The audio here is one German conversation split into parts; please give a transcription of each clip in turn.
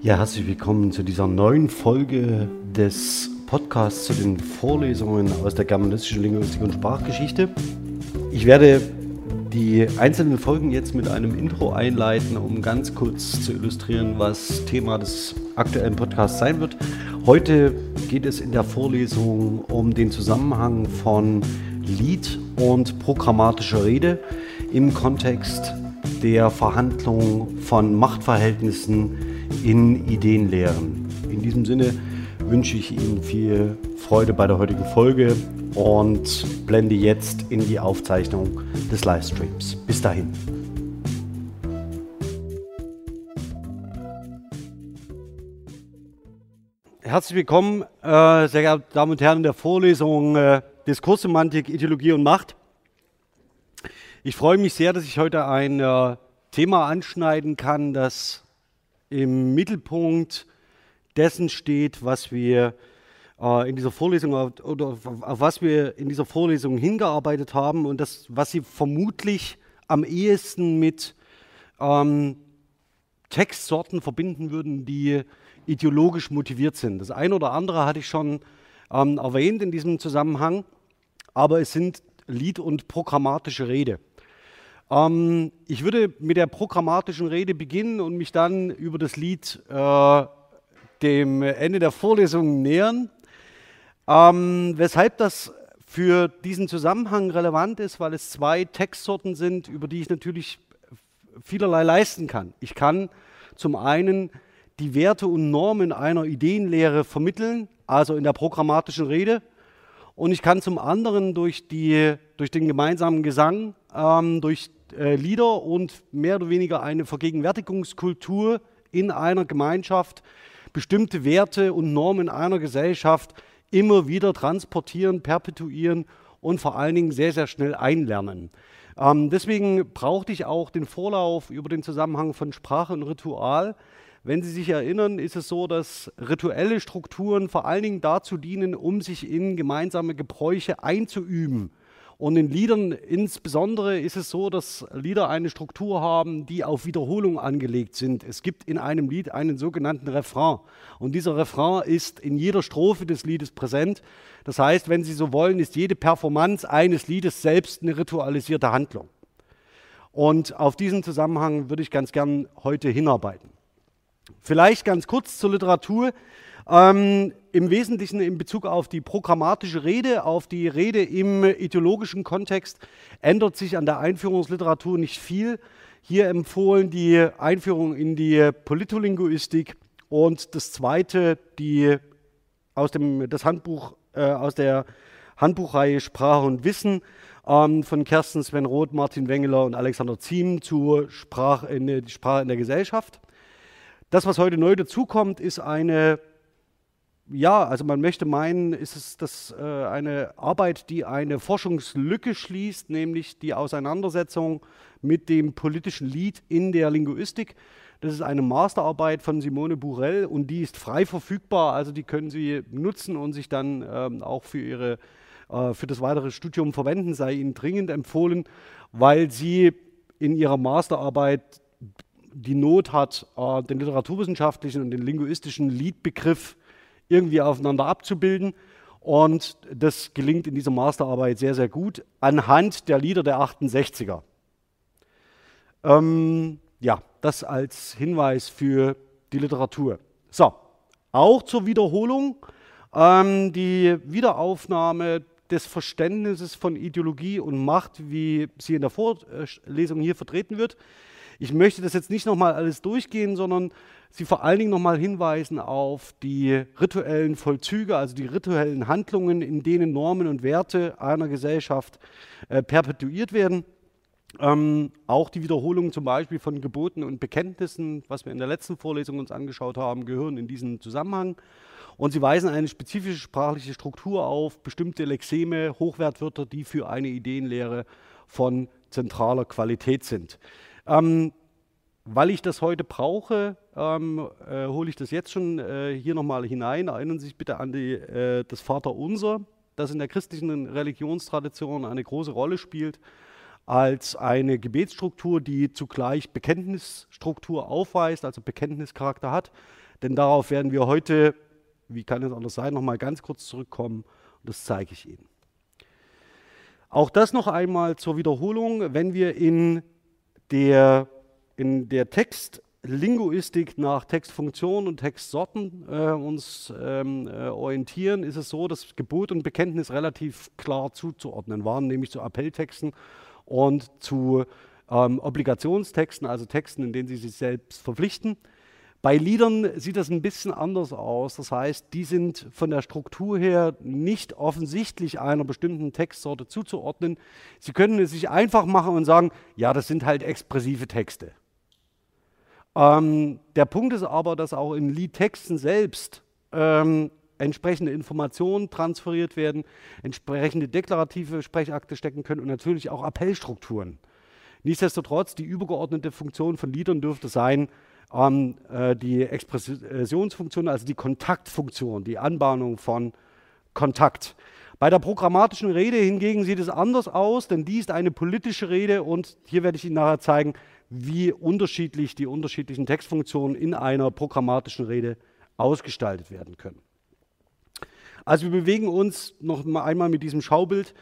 Ja, herzlich willkommen zu dieser neuen Folge des Podcasts zu den Vorlesungen aus der germanistischen Linguistik und Sprachgeschichte. Ich werde die einzelnen Folgen jetzt mit einem Intro einleiten, um ganz kurz zu illustrieren, was Thema des aktuellen Podcasts sein wird. Heute geht es in der Vorlesung um den Zusammenhang von Lied und programmatischer Rede im Kontext der Verhandlung von Machtverhältnissen in Ideenlehren. In diesem Sinne wünsche ich Ihnen viel Freude bei der heutigen Folge und blende jetzt in die Aufzeichnung des Livestreams. Bis dahin. Herzlich willkommen, äh, sehr geehrte Damen und Herren, in der Vorlesung äh, Diskurssemantik, Ideologie und Macht. Ich freue mich sehr, dass ich heute ein äh, Thema anschneiden kann, das im Mittelpunkt dessen steht, was wir äh, in dieser Vorlesung oder auf, auf, was wir in dieser Vorlesung hingearbeitet haben und das, was Sie vermutlich am ehesten mit ähm, Textsorten verbinden würden, die ideologisch motiviert sind. Das eine oder andere hatte ich schon ähm, erwähnt in diesem Zusammenhang, aber es sind Lied- und programmatische Rede. Ähm, ich würde mit der programmatischen Rede beginnen und mich dann über das Lied äh, dem Ende der Vorlesung nähern. Ähm, weshalb das für diesen Zusammenhang relevant ist, weil es zwei Textsorten sind, über die ich natürlich vielerlei leisten kann. Ich kann zum einen die Werte und Normen einer Ideenlehre vermitteln, also in der programmatischen Rede, und ich kann zum anderen durch, die, durch den gemeinsamen Gesang, ähm, durch äh, Lieder und mehr oder weniger eine Vergegenwärtigungskultur in einer Gemeinschaft, bestimmte Werte und Normen einer Gesellschaft immer wieder transportieren, perpetuieren und vor allen Dingen sehr, sehr schnell einlernen. Ähm, deswegen brauchte ich auch den Vorlauf über den Zusammenhang von Sprache und Ritual, wenn Sie sich erinnern, ist es so, dass rituelle Strukturen vor allen Dingen dazu dienen, um sich in gemeinsame Gebräuche einzuüben. Und in Liedern insbesondere ist es so, dass Lieder eine Struktur haben, die auf Wiederholung angelegt sind. Es gibt in einem Lied einen sogenannten Refrain. Und dieser Refrain ist in jeder Strophe des Liedes präsent. Das heißt, wenn Sie so wollen, ist jede Performance eines Liedes selbst eine ritualisierte Handlung. Und auf diesen Zusammenhang würde ich ganz gern heute hinarbeiten. Vielleicht ganz kurz zur Literatur. Ähm, Im Wesentlichen in Bezug auf die programmatische Rede, auf die Rede im ideologischen Kontext, ändert sich an der Einführungsliteratur nicht viel. Hier empfohlen die Einführung in die Politolinguistik und das zweite, die aus dem das Handbuch, äh, aus der Handbuchreihe Sprache und Wissen ähm, von Kersten Sven Roth, Martin Wengeler und Alexander Ziem zur Sprache in, Sprache in der Gesellschaft. Das, was heute neu dazukommt, ist eine, ja, also man möchte meinen, ist es das, äh, eine Arbeit, die eine Forschungslücke schließt, nämlich die Auseinandersetzung mit dem politischen Lied in der Linguistik. Das ist eine Masterarbeit von Simone Burell und die ist frei verfügbar, also die können Sie nutzen und sich dann ähm, auch für, ihre, äh, für das weitere Studium verwenden, sei Ihnen dringend empfohlen, weil sie in ihrer Masterarbeit die Not hat, äh, den literaturwissenschaftlichen und den linguistischen Liedbegriff irgendwie aufeinander abzubilden. Und das gelingt in dieser Masterarbeit sehr, sehr gut anhand der Lieder der 68er. Ähm, ja, das als Hinweis für die Literatur. So, auch zur Wiederholung. Ähm, die Wiederaufnahme des Verständnisses von Ideologie und Macht, wie sie in der Vorlesung hier vertreten wird, ich möchte das jetzt nicht nochmal alles durchgehen, sondern Sie vor allen Dingen nochmal hinweisen auf die rituellen Vollzüge, also die rituellen Handlungen, in denen Normen und Werte einer Gesellschaft äh, perpetuiert werden. Ähm, auch die Wiederholung zum Beispiel von Geboten und Bekenntnissen, was wir in der letzten Vorlesung uns angeschaut haben, gehören in diesen Zusammenhang. Und sie weisen eine spezifische sprachliche Struktur auf, bestimmte Lexeme, Hochwertwörter, die für eine Ideenlehre von zentraler Qualität sind. Ähm, weil ich das heute brauche, ähm, äh, hole ich das jetzt schon äh, hier nochmal hinein. Erinnern Sie sich bitte an die, äh, das Vaterunser, das in der christlichen Religionstradition eine große Rolle spielt. als eine Gebetsstruktur, die zugleich Bekenntnisstruktur aufweist, also Bekenntnischarakter hat. Denn darauf werden wir heute, wie kann es anders sein, nochmal ganz kurz zurückkommen und das zeige ich Ihnen. Auch das noch einmal zur Wiederholung, wenn wir in der, in der Textlinguistik nach Textfunktionen und Textsorten äh, uns ähm, äh, orientieren, ist es so, dass Gebot und Bekenntnis relativ klar zuzuordnen waren, nämlich zu Appelltexten und zu ähm, Obligationstexten, also Texten, in denen sie sich selbst verpflichten. Bei Liedern sieht das ein bisschen anders aus. Das heißt, die sind von der Struktur her nicht offensichtlich einer bestimmten Textsorte zuzuordnen. Sie können es sich einfach machen und sagen, ja, das sind halt expressive Texte. Ähm, der Punkt ist aber, dass auch in Liedtexten selbst ähm, entsprechende Informationen transferiert werden, entsprechende deklarative Sprechakte stecken können und natürlich auch Appellstrukturen. Nichtsdestotrotz, die übergeordnete Funktion von Liedern dürfte sein, ähm, äh, die Expressionsfunktion, also die Kontaktfunktion, die Anbahnung von Kontakt. Bei der programmatischen Rede hingegen sieht es anders aus, denn die ist eine politische Rede und hier werde ich Ihnen nachher zeigen, wie unterschiedlich die unterschiedlichen Textfunktionen in einer programmatischen Rede ausgestaltet werden können. Also wir bewegen uns noch einmal mit diesem Schaubild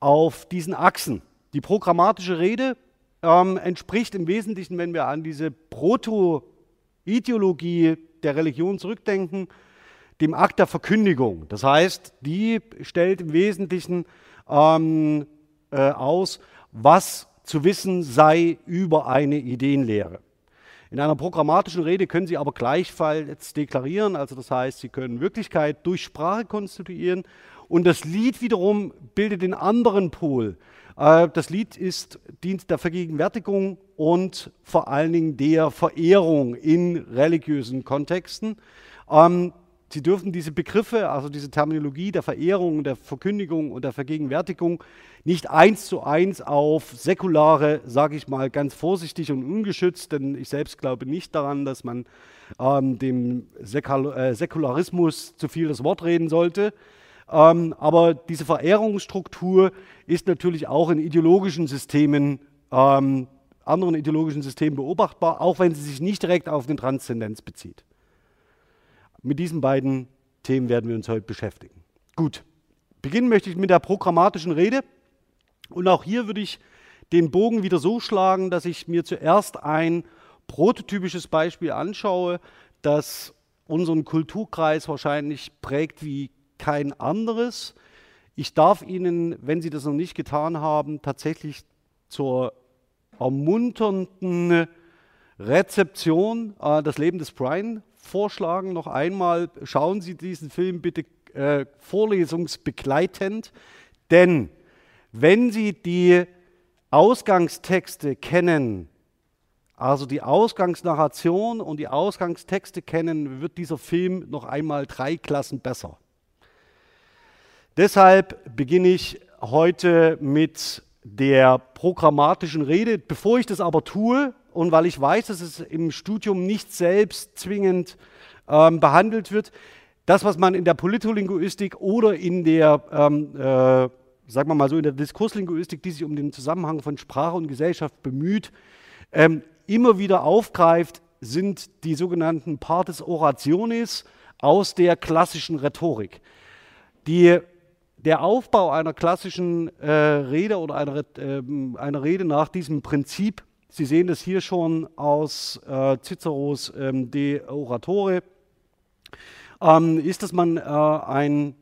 auf diesen Achsen. Die programmatische Rede ähm, entspricht im Wesentlichen, wenn wir an diese Proto-Ideologie der Religion zurückdenken, dem Akt der Verkündigung. Das heißt, die stellt im Wesentlichen ähm, äh, aus, was zu wissen sei über eine Ideenlehre. In einer programmatischen Rede können Sie aber gleichfalls deklarieren, also das heißt, Sie können Wirklichkeit durch Sprache konstituieren und das Lied wiederum bildet den anderen Pol. Äh, das Lied ist, dient der Vergegenwärtigung und vor allen Dingen der Verehrung in religiösen Kontexten. Ähm, Sie dürfen diese Begriffe, also diese Terminologie der Verehrung, der Verkündigung und der Vergegenwärtigung nicht eins zu eins auf säkulare, sage ich mal ganz vorsichtig und ungeschützt, denn ich selbst glaube nicht daran, dass man ähm, dem äh, Säkularismus zu viel das Wort reden sollte. Ähm, aber diese Verehrungsstruktur ist natürlich auch in ideologischen Systemen, ähm, anderen ideologischen Systemen beobachtbar, auch wenn sie sich nicht direkt auf den Transzendenz bezieht. Mit diesen beiden Themen werden wir uns heute beschäftigen. Gut, beginnen möchte ich mit der programmatischen Rede. Und auch hier würde ich den Bogen wieder so schlagen, dass ich mir zuerst ein prototypisches Beispiel anschaue, das unseren Kulturkreis wahrscheinlich prägt wie kein anderes. Ich darf Ihnen, wenn Sie das noch nicht getan haben, tatsächlich zur ermunternden Rezeption äh, das Leben des Brian vorschlagen, noch einmal, schauen Sie diesen Film bitte äh, vorlesungsbegleitend, denn wenn Sie die Ausgangstexte kennen, also die Ausgangsnarration und die Ausgangstexte kennen, wird dieser Film noch einmal drei Klassen besser. Deshalb beginne ich heute mit der programmatischen Rede. Bevor ich das aber tue, und weil ich weiß, dass es im Studium nicht selbst zwingend ähm, behandelt wird, das, was man in der Politolinguistik oder in der, ähm, äh, sagen wir mal so, in der Diskurslinguistik, die sich um den Zusammenhang von Sprache und Gesellschaft bemüht, ähm, immer wieder aufgreift, sind die sogenannten Partes Orationis aus der klassischen Rhetorik. Die der Aufbau einer klassischen äh, Rede oder einer, äh, einer, Rede nach diesem Prinzip, Sie sehen das hier schon aus äh, Ciceros ähm, De Oratore, ähm, ist, dass man äh, einen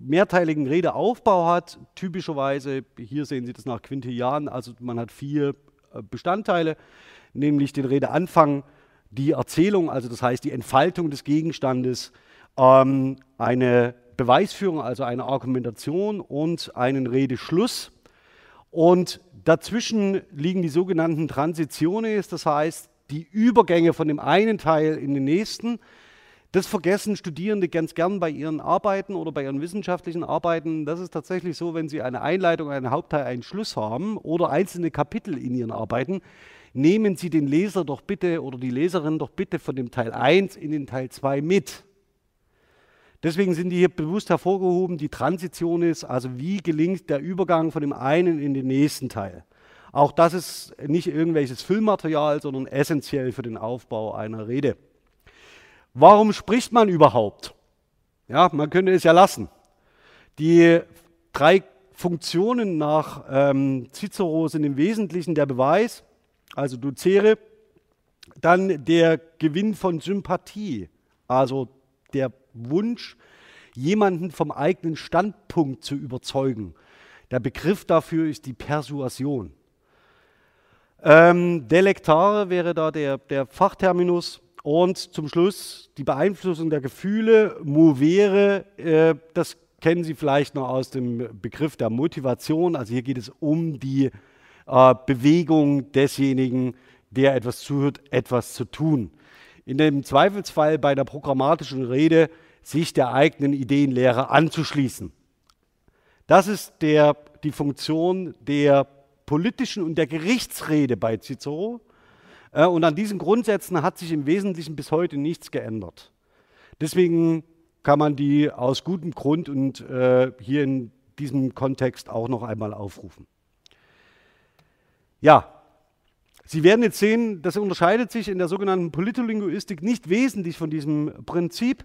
mehrteiligen Redeaufbau hat. Typischerweise, hier sehen Sie das nach Quintilian, also man hat vier äh, Bestandteile, nämlich den Redeanfang, die Erzählung, also das heißt die Entfaltung des Gegenstandes, ähm, eine Beweisführung, also eine Argumentation und einen Redeschluss. Und dazwischen liegen die sogenannten Transitiones, das heißt die Übergänge von dem einen Teil in den nächsten. Das vergessen Studierende ganz gern bei ihren Arbeiten oder bei ihren wissenschaftlichen Arbeiten. Das ist tatsächlich so, wenn sie eine Einleitung, einen Hauptteil, einen Schluss haben oder einzelne Kapitel in ihren Arbeiten, nehmen Sie den Leser doch bitte oder die Leserin doch bitte von dem Teil 1 in den Teil 2 mit. Deswegen sind die hier bewusst hervorgehoben, die Transition ist, also wie gelingt der Übergang von dem einen in den nächsten Teil. Auch das ist nicht irgendwelches Füllmaterial, sondern essentiell für den Aufbau einer Rede. Warum spricht man überhaupt? Ja, man könnte es ja lassen. Die drei Funktionen nach ähm, Cicero sind im Wesentlichen der Beweis, also Ducere, dann der Gewinn von Sympathie, also der Wunsch, jemanden vom eigenen Standpunkt zu überzeugen. Der Begriff dafür ist die Persuasion. Ähm, Delektare wäre da der, der Fachterminus. Und zum Schluss die Beeinflussung der Gefühle, movere, äh, das kennen Sie vielleicht noch aus dem Begriff der Motivation. Also hier geht es um die äh, Bewegung desjenigen, der etwas zuhört, etwas zu tun. In dem Zweifelsfall bei der programmatischen Rede sich der eigenen Ideenlehre anzuschließen. Das ist der, die Funktion der politischen und der Gerichtsrede bei Cicero. Äh, und an diesen Grundsätzen hat sich im Wesentlichen bis heute nichts geändert. Deswegen kann man die aus gutem Grund und äh, hier in diesem Kontext auch noch einmal aufrufen. Ja, Sie werden jetzt sehen, das unterscheidet sich in der sogenannten Politolinguistik nicht wesentlich von diesem Prinzip.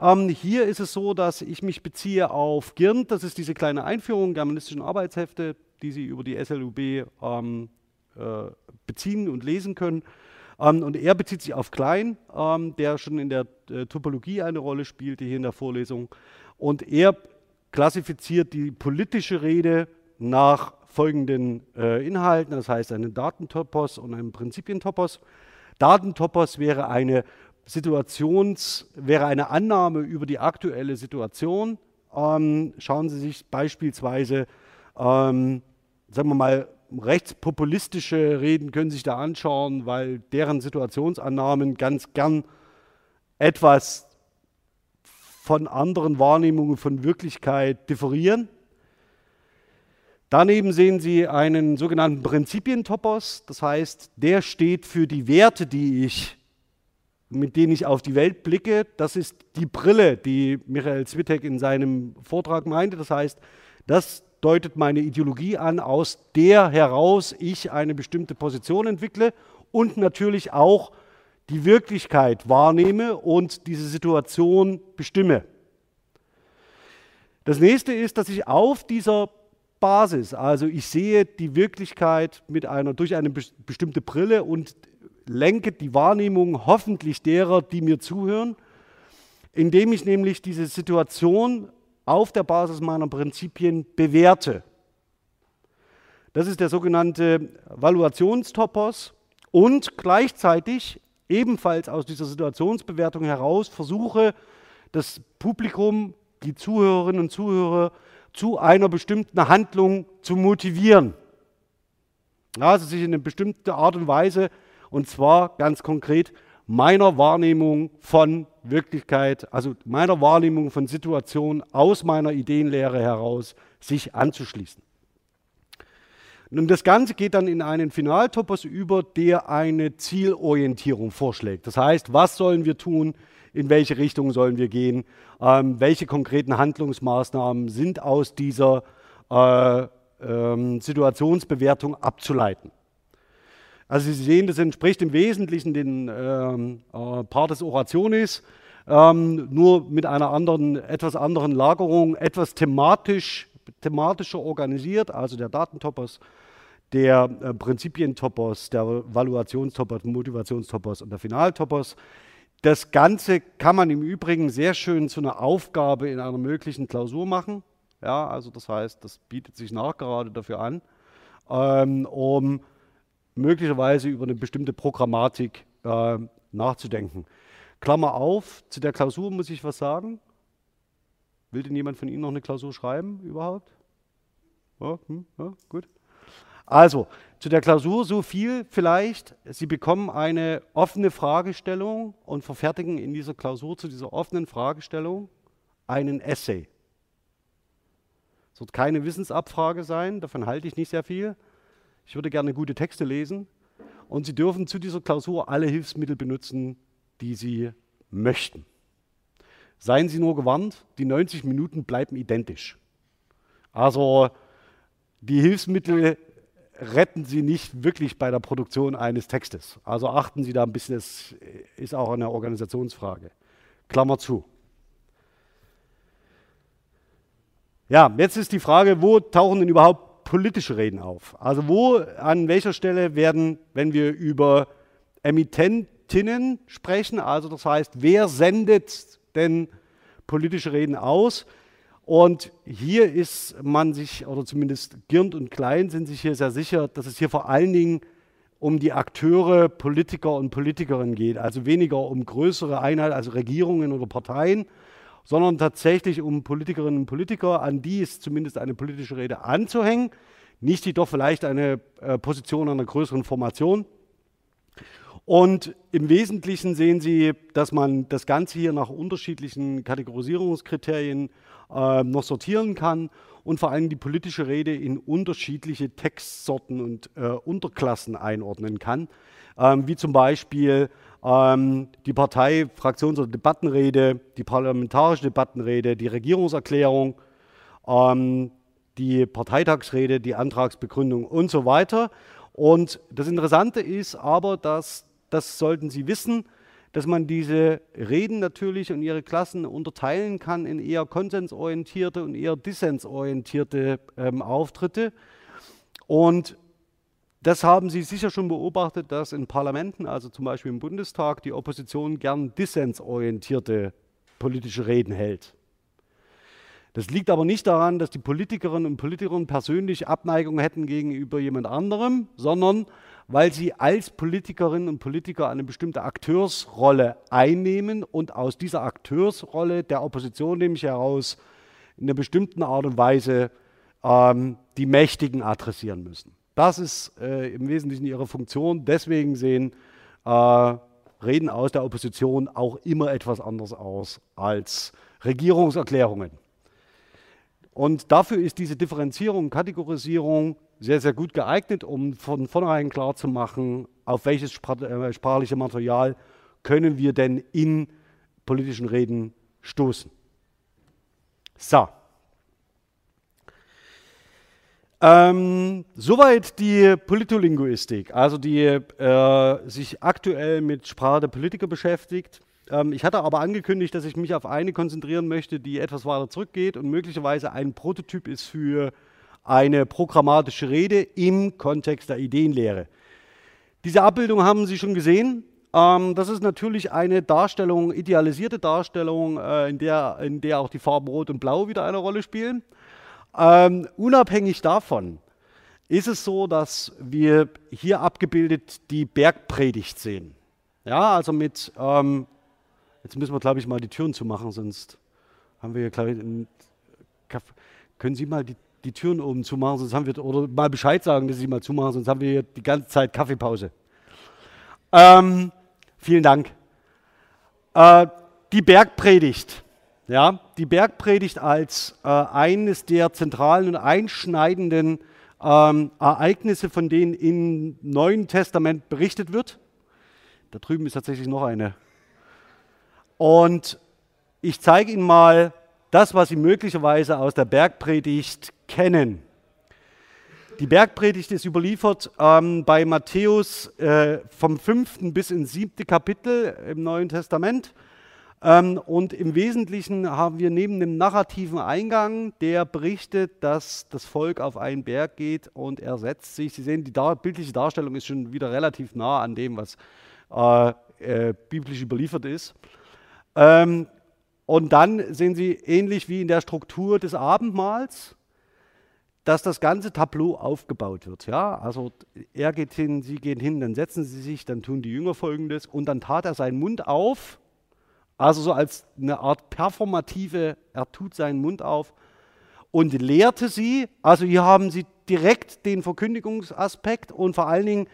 Ähm, hier ist es so, dass ich mich beziehe auf GIRNT, das ist diese kleine Einführung germanistischen Arbeitshefte, die Sie über die SLUB ähm, äh, beziehen und lesen können. Ähm, und er bezieht sich auf Klein, ähm, der schon in der äh, Topologie eine Rolle spielte hier in der Vorlesung. Und er klassifiziert die politische Rede nach folgenden äh, Inhalten, das heißt einen Datentopos und einen Prinzipientopos. Datentopos wäre eine Situations, wäre eine Annahme über die aktuelle Situation. Ähm, schauen Sie sich beispielsweise, ähm, sagen wir mal, rechtspopulistische Reden können Sie sich da anschauen, weil deren Situationsannahmen ganz gern etwas von anderen Wahrnehmungen von Wirklichkeit differieren. Daneben sehen Sie einen sogenannten Prinzipientopos, das heißt, der steht für die Werte, die ich mit denen ich auf die Welt blicke, das ist die Brille, die Michael Zwitek in seinem Vortrag meinte. Das heißt, das deutet meine Ideologie an, aus der heraus ich eine bestimmte Position entwickle und natürlich auch die Wirklichkeit wahrnehme und diese Situation bestimme. Das nächste ist, dass ich auf dieser Basis, also ich sehe die Wirklichkeit mit einer, durch eine bestimmte Brille und lenke die Wahrnehmung hoffentlich derer, die mir zuhören, indem ich nämlich diese Situation auf der Basis meiner Prinzipien bewerte. Das ist der sogenannte Valuationstopos und gleichzeitig ebenfalls aus dieser Situationsbewertung heraus versuche, das Publikum, die Zuhörerinnen und Zuhörer zu einer bestimmten Handlung zu motivieren. Also sich in eine bestimmte Art und Weise und zwar ganz konkret meiner Wahrnehmung von Wirklichkeit, also meiner Wahrnehmung von Situationen aus meiner Ideenlehre heraus, sich anzuschließen. Und das Ganze geht dann in einen Finaltopos über, der eine Zielorientierung vorschlägt. Das heißt, was sollen wir tun, in welche Richtung sollen wir gehen, ähm, welche konkreten Handlungsmaßnahmen sind aus dieser äh, ähm, Situationsbewertung abzuleiten. Also Sie sehen, das entspricht im Wesentlichen den ähm, äh, Partes Orationis, ähm, nur mit einer anderen, etwas anderen Lagerung, etwas thematisch, thematischer organisiert, also der Datentopos, der äh, Prinzipientopos, der Valuationstopos, Motivationstopos und der Finaltopos. Das Ganze kann man im Übrigen sehr schön zu einer Aufgabe in einer möglichen Klausur machen. Ja, also das heißt, das bietet sich nachgerade dafür an, ähm, um möglicherweise über eine bestimmte Programmatik äh, nachzudenken. Klammer auf, zu der Klausur muss ich was sagen. Will denn jemand von Ihnen noch eine Klausur schreiben überhaupt? Ja, hm, ja, gut. Also, zu der Klausur so viel vielleicht. Sie bekommen eine offene Fragestellung und verfertigen in dieser Klausur zu dieser offenen Fragestellung einen Essay. Es wird keine Wissensabfrage sein, davon halte ich nicht sehr viel, ich würde gerne gute Texte lesen und Sie dürfen zu dieser Klausur alle Hilfsmittel benutzen, die Sie möchten. Seien Sie nur gewarnt, die 90 Minuten bleiben identisch. Also die Hilfsmittel retten Sie nicht wirklich bei der Produktion eines Textes. Also achten Sie da ein bisschen, es ist auch eine Organisationsfrage. Klammer zu. Ja, jetzt ist die Frage, wo tauchen denn überhaupt politische Reden auf? Also wo, an welcher Stelle werden, wenn wir über Emittentinnen sprechen, also das heißt, wer sendet denn politische Reden aus? Und hier ist man sich, oder zumindest Girnd und Klein sind sich hier sehr sicher, dass es hier vor allen Dingen um die Akteure, Politiker und Politikerinnen geht. Also weniger um größere Einheiten, also Regierungen oder Parteien, sondern tatsächlich um Politikerinnen und Politiker, an die ist zumindest eine politische Rede anzuhängen, nicht jedoch vielleicht eine äh, Position einer größeren Formation. Und im Wesentlichen sehen Sie, dass man das Ganze hier nach unterschiedlichen Kategorisierungskriterien äh, noch sortieren kann und vor allem die politische Rede in unterschiedliche Textsorten und äh, Unterklassen einordnen kann, ähm, wie zum Beispiel ähm, die Partei-, Fraktions- oder Debattenrede, die parlamentarische Debattenrede, die Regierungserklärung, ähm, die Parteitagsrede, die Antragsbegründung und so weiter. Und das Interessante ist aber, dass das sollten Sie wissen, dass man diese Reden natürlich und ihre Klassen unterteilen kann in eher konsensorientierte und eher dissensorientierte ähm, Auftritte. Und das haben Sie sicher schon beobachtet, dass in Parlamenten, also zum Beispiel im Bundestag, die Opposition gern dissensorientierte politische Reden hält. Das liegt aber nicht daran, dass die Politikerinnen und Politiker persönlich Abneigung hätten gegenüber jemand anderem, sondern weil sie als Politikerinnen und Politiker eine bestimmte Akteursrolle einnehmen und aus dieser Akteursrolle der Opposition nämlich heraus in einer bestimmten Art und Weise ähm, die Mächtigen adressieren müssen. Das ist äh, im Wesentlichen ihre Funktion. Deswegen sehen äh, Reden aus der Opposition auch immer etwas anders aus als Regierungserklärungen. Und dafür ist diese Differenzierung, Kategorisierung sehr, sehr gut geeignet, um von vornherein klarzumachen, auf welches äh, sprachliche Material können wir denn in politischen Reden stoßen. So. Ähm, soweit die Politolinguistik, also die äh, sich aktuell mit Sprache der Politiker beschäftigt. Ähm, ich hatte aber angekündigt, dass ich mich auf eine konzentrieren möchte, die etwas weiter zurückgeht und möglicherweise ein Prototyp ist für eine programmatische Rede im Kontext der Ideenlehre. Diese Abbildung haben Sie schon gesehen. Ähm, das ist natürlich eine Darstellung, idealisierte Darstellung, äh, in, der, in der auch die Farben Rot und Blau wieder eine Rolle spielen. Ähm, unabhängig davon ist es so, dass wir hier abgebildet die Bergpredigt sehen. Ja, also mit, ähm, jetzt müssen wir glaube ich mal die Türen zumachen, sonst haben wir hier, glaube ich, können Sie mal die die Türen oben zumachen, sonst haben wir, oder mal Bescheid sagen, dass sie mal zumachen, sonst haben wir hier die ganze Zeit Kaffeepause. Ähm, vielen Dank. Äh, die Bergpredigt. Ja, die Bergpredigt als äh, eines der zentralen und einschneidenden ähm, Ereignisse, von denen im Neuen Testament berichtet wird. Da drüben ist tatsächlich noch eine. Und ich zeige Ihnen mal das, was Sie möglicherweise aus der Bergpredigt kennen. Die Bergpredigt ist überliefert ähm, bei Matthäus äh, vom fünften bis ins siebte Kapitel im Neuen Testament. Ähm, und im Wesentlichen haben wir neben dem narrativen Eingang, der berichtet, dass das Volk auf einen Berg geht und er setzt sich. Sie sehen, die bildliche Darstellung ist schon wieder relativ nah an dem, was äh, äh, biblisch überliefert ist. Ähm, und dann sehen Sie ähnlich wie in der Struktur des Abendmahls, dass das ganze Tableau aufgebaut wird. Ja? Also er geht hin, sie gehen hin, dann setzen sie sich, dann tun die Jünger folgendes und dann tat er seinen Mund auf, also so als eine Art performative, er tut seinen Mund auf und lehrte sie. Also hier haben sie direkt den Verkündigungsaspekt und vor allen Dingen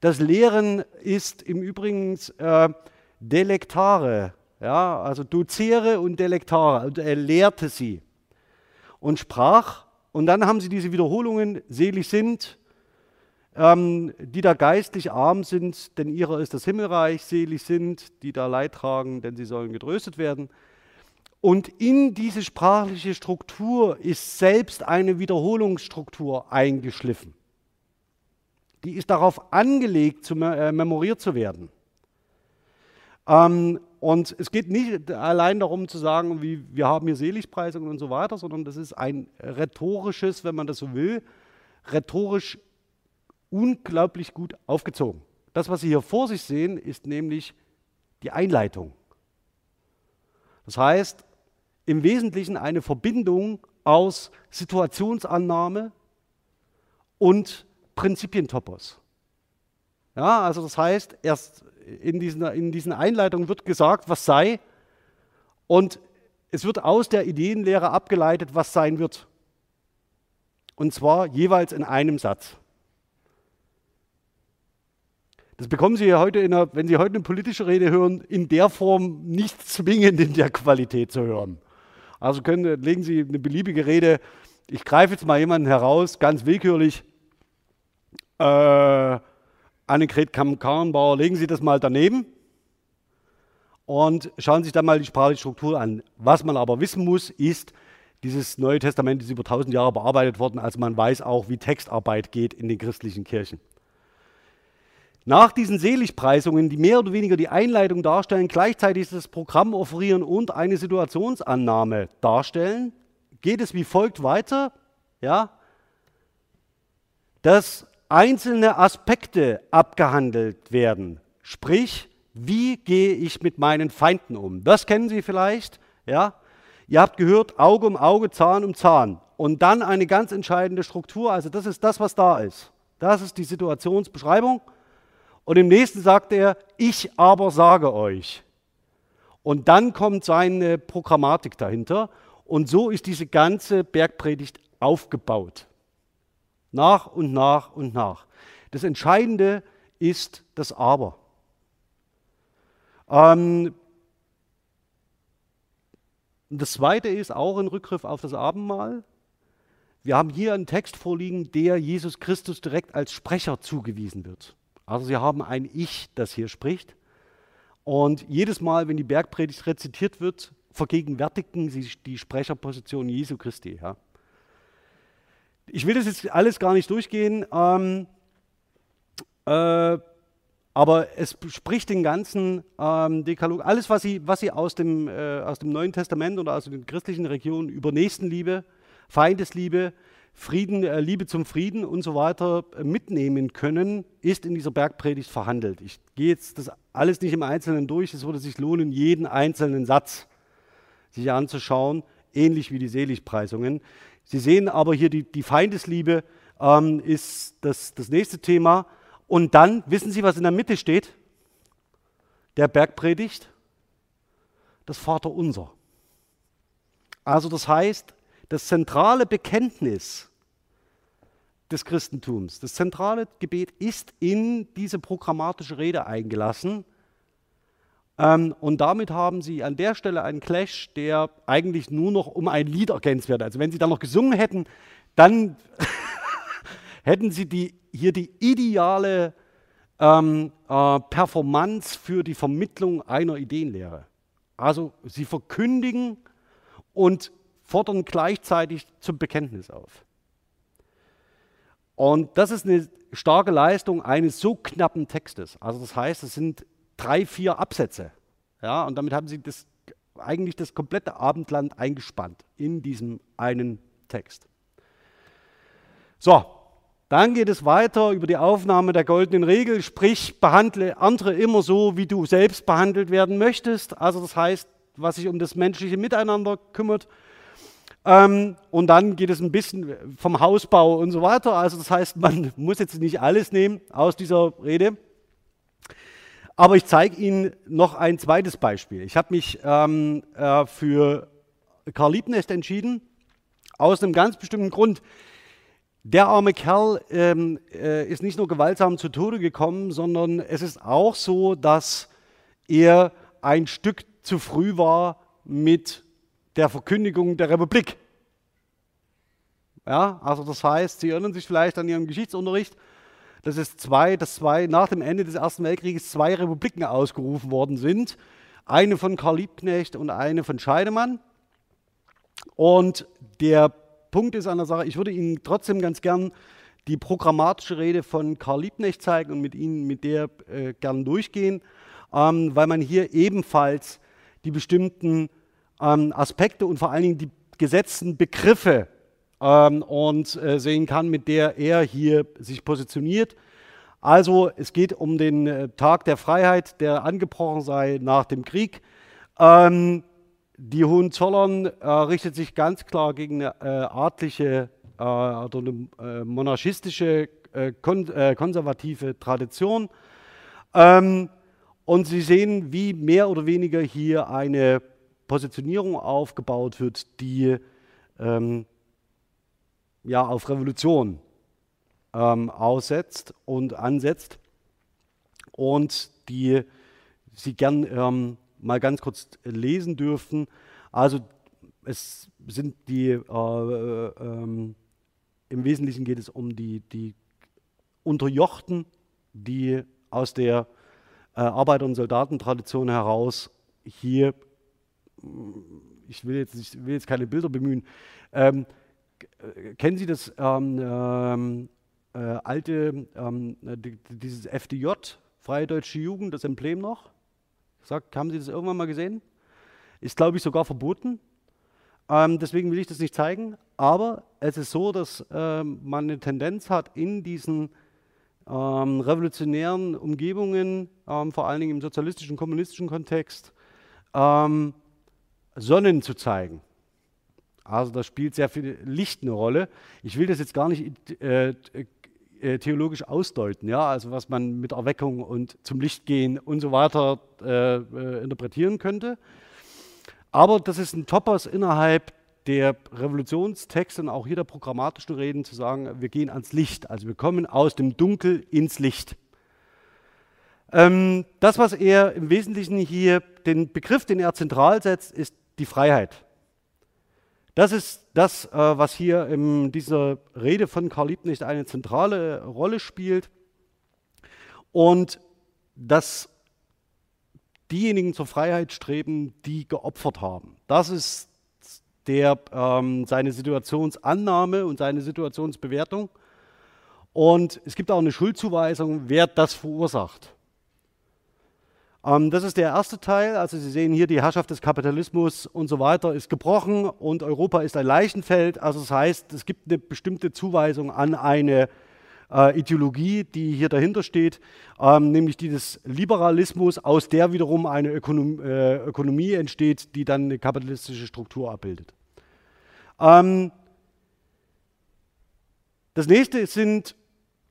das Lehren ist im Übrigen äh, Delektare, ja, also dozere und delektare. Und er lehrte sie und sprach und dann haben sie diese Wiederholungen, selig sind, ähm, die da geistlich arm sind, denn ihrer ist das Himmelreich, selig sind, die da Leid tragen, denn sie sollen getröstet werden. Und in diese sprachliche Struktur ist selbst eine Wiederholungsstruktur eingeschliffen. die ist darauf angelegt, zu, äh, memoriert zu werden. Ähm, und es geht nicht allein darum zu sagen, wie, wir haben hier Seligpreisungen und so weiter, sondern das ist ein rhetorisches, wenn man das so will, rhetorisch unglaublich gut aufgezogen. Das, was Sie hier vor sich sehen, ist nämlich die Einleitung. Das heißt, im Wesentlichen eine Verbindung aus Situationsannahme und Prinzipientopos. Ja, also das heißt, erst in diesen, in diesen Einleitungen wird gesagt, was sei, und es wird aus der Ideenlehre abgeleitet, was sein wird. Und zwar jeweils in einem Satz. Das bekommen Sie ja heute, einer, wenn Sie heute eine politische Rede hören, in der Form nicht zwingend in der Qualität zu hören. Also können, legen Sie eine beliebige Rede, ich greife jetzt mal jemanden heraus, ganz willkürlich, äh, Annegret Kamm-Karrenbauer, legen Sie das mal daneben und schauen sich dann mal die sprachliche Struktur an. Was man aber wissen muss, ist, dieses Neue Testament ist über 1000 Jahre bearbeitet worden, also man weiß auch, wie Textarbeit geht in den christlichen Kirchen. Nach diesen Seligpreisungen, die mehr oder weniger die Einleitung darstellen, gleichzeitig das Programm offerieren und eine Situationsannahme darstellen, geht es wie folgt weiter, ja, dass einzelne Aspekte abgehandelt werden. Sprich, wie gehe ich mit meinen Feinden um? Das kennen Sie vielleicht, ja? Ihr habt gehört, Auge um Auge, Zahn um Zahn. Und dann eine ganz entscheidende Struktur, also das ist das, was da ist. Das ist die Situationsbeschreibung. Und im nächsten sagt er, ich aber sage euch. Und dann kommt seine Programmatik dahinter. Und so ist diese ganze Bergpredigt aufgebaut. Nach und nach und nach. Das Entscheidende ist das Aber. Ähm, das Zweite ist auch ein Rückgriff auf das Abendmahl. Wir haben hier einen Text vorliegen, der Jesus Christus direkt als Sprecher zugewiesen wird. Also Sie haben ein Ich, das hier spricht. Und jedes Mal, wenn die Bergpredigt rezitiert wird, vergegenwärtigen Sie die Sprecherposition Jesu Christi. Ja. Ich will das jetzt alles gar nicht durchgehen, ähm, äh, aber es spricht den ganzen ähm, Dekalog, alles, was Sie, was Sie aus, dem, äh, aus dem Neuen Testament oder aus den christlichen Regionen über Nächstenliebe, Feindesliebe, Frieden, äh, Liebe zum Frieden und so weiter äh, mitnehmen können, ist in dieser Bergpredigt verhandelt. Ich gehe jetzt das alles nicht im Einzelnen durch. Es würde sich lohnen, jeden einzelnen Satz sich anzuschauen, ähnlich wie die Seligpreisungen. Sie sehen aber hier, die, die Feindesliebe ähm, ist das, das nächste Thema. Und dann, wissen Sie, was in der Mitte steht? Der Bergpredigt, das Vaterunser. Also das heißt, das zentrale Bekenntnis des Christentums, das zentrale Gebet ist in diese programmatische Rede eingelassen. Ähm, und damit haben sie an der Stelle einen Clash, der eigentlich nur noch um ein Lied ergänzt wird. Also wenn sie dann noch gesungen hätten, dann hätten sie die, hier die ideale ähm, äh, Performance für die Vermittlung einer Ideenlehre. Also sie verkündigen und fordern gleichzeitig zum Bekenntnis auf. Und das ist eine starke Leistung eines so knappen Textes. Also das heißt, es sind drei, vier Absätze. Ja, und damit haben sie das, eigentlich das komplette Abendland eingespannt in diesem einen Text. So, dann geht es weiter über die Aufnahme der goldenen Regel, sprich, behandle andere immer so, wie du selbst behandelt werden möchtest. Also das heißt, was sich um das menschliche Miteinander kümmert ähm, und dann geht es ein bisschen vom Hausbau und so weiter. Also das heißt, man muss jetzt nicht alles nehmen aus dieser Rede. Aber ich zeige Ihnen noch ein zweites Beispiel. Ich habe mich ähm, äh, für Karl Liebknecht entschieden, aus einem ganz bestimmten Grund. Der arme Kerl ähm, äh, ist nicht nur gewaltsam zu Tode gekommen, sondern es ist auch so, dass er ein Stück zu früh war mit der Verkündigung der Republik. Ja, also das heißt, Sie erinnern sich vielleicht an Ihren Geschichtsunterricht, dass es zwei, dass zwei nach dem Ende des Ersten Weltkrieges zwei Republiken ausgerufen worden sind. Eine von Karl Liebknecht und eine von Scheidemann. Und der Punkt ist an der Sache, ich würde Ihnen trotzdem ganz gern die programmatische Rede von Karl Liebknecht zeigen und mit Ihnen mit der äh, gern durchgehen, ähm, weil man hier ebenfalls die bestimmten ähm, Aspekte und vor allen Dingen die gesetzten Begriffe ähm, und äh, sehen kann, mit der er hier sich positioniert. Also es geht um den äh, Tag der Freiheit, der angebrochen sei nach dem Krieg. Ähm, die Hohenzollern äh, richtet sich ganz klar gegen eine äh, adlige äh, oder eine äh, monarchistische, kon konservative Tradition. Ähm, und Sie sehen, wie mehr oder weniger hier eine Positionierung aufgebaut wird, die ähm, ja, auf Revolution ähm, aussetzt und ansetzt und die Sie gern ähm, mal ganz kurz lesen dürfen. Also es sind die, äh, äh, im Wesentlichen geht es um die, die Unterjochten, die aus der äh, Arbeiter- und Soldatentradition heraus hier, ich will jetzt, ich will jetzt keine Bilder bemühen, ähm, kennen Sie das ähm, ähm äh, alte, ähm, dieses FDJ, Freie Deutsche Jugend, das Emblem noch? Sagt, haben Sie das irgendwann mal gesehen? Ist, glaube ich, sogar verboten. Ähm, deswegen will ich das nicht zeigen. Aber es ist so, dass ähm, man eine Tendenz hat, in diesen ähm, revolutionären Umgebungen, ähm, vor allen Dingen im sozialistischen, kommunistischen Kontext, Sonnen zu zeigen. Also da spielt sehr viel Licht eine Rolle. Ich will das jetzt gar nicht äh, äh, theologisch ausdeuten, ja, also was man mit Erweckung und zum Licht gehen und so weiter äh, äh, interpretieren könnte. Aber das ist ein Topos innerhalb der Revolutionstexte und auch hier der programmatischen Reden zu sagen, wir gehen ans Licht, also wir kommen aus dem Dunkel ins Licht. Ähm, das, was er im Wesentlichen hier, den Begriff, den er zentral setzt, ist die Freiheit. Das ist das, äh, was hier in dieser Rede von Karl Liebknecht eine zentrale Rolle spielt. Und dass diejenigen zur Freiheit streben, die geopfert haben. Das ist der, ähm, seine Situationsannahme und seine Situationsbewertung. Und es gibt auch eine Schuldzuweisung, wer das verursacht. Ähm, das ist der erste Teil. Also Sie sehen hier, die Herrschaft des Kapitalismus und so weiter ist gebrochen und Europa ist ein Leichenfeld. Also das heißt, es gibt eine bestimmte Zuweisung an eine äh, Ideologie, die hier dahinter steht, ähm, nämlich die des Liberalismus, aus der wiederum eine Ökonom äh, Ökonomie entsteht, die dann eine kapitalistische Struktur abbildet. Ähm, das nächste sind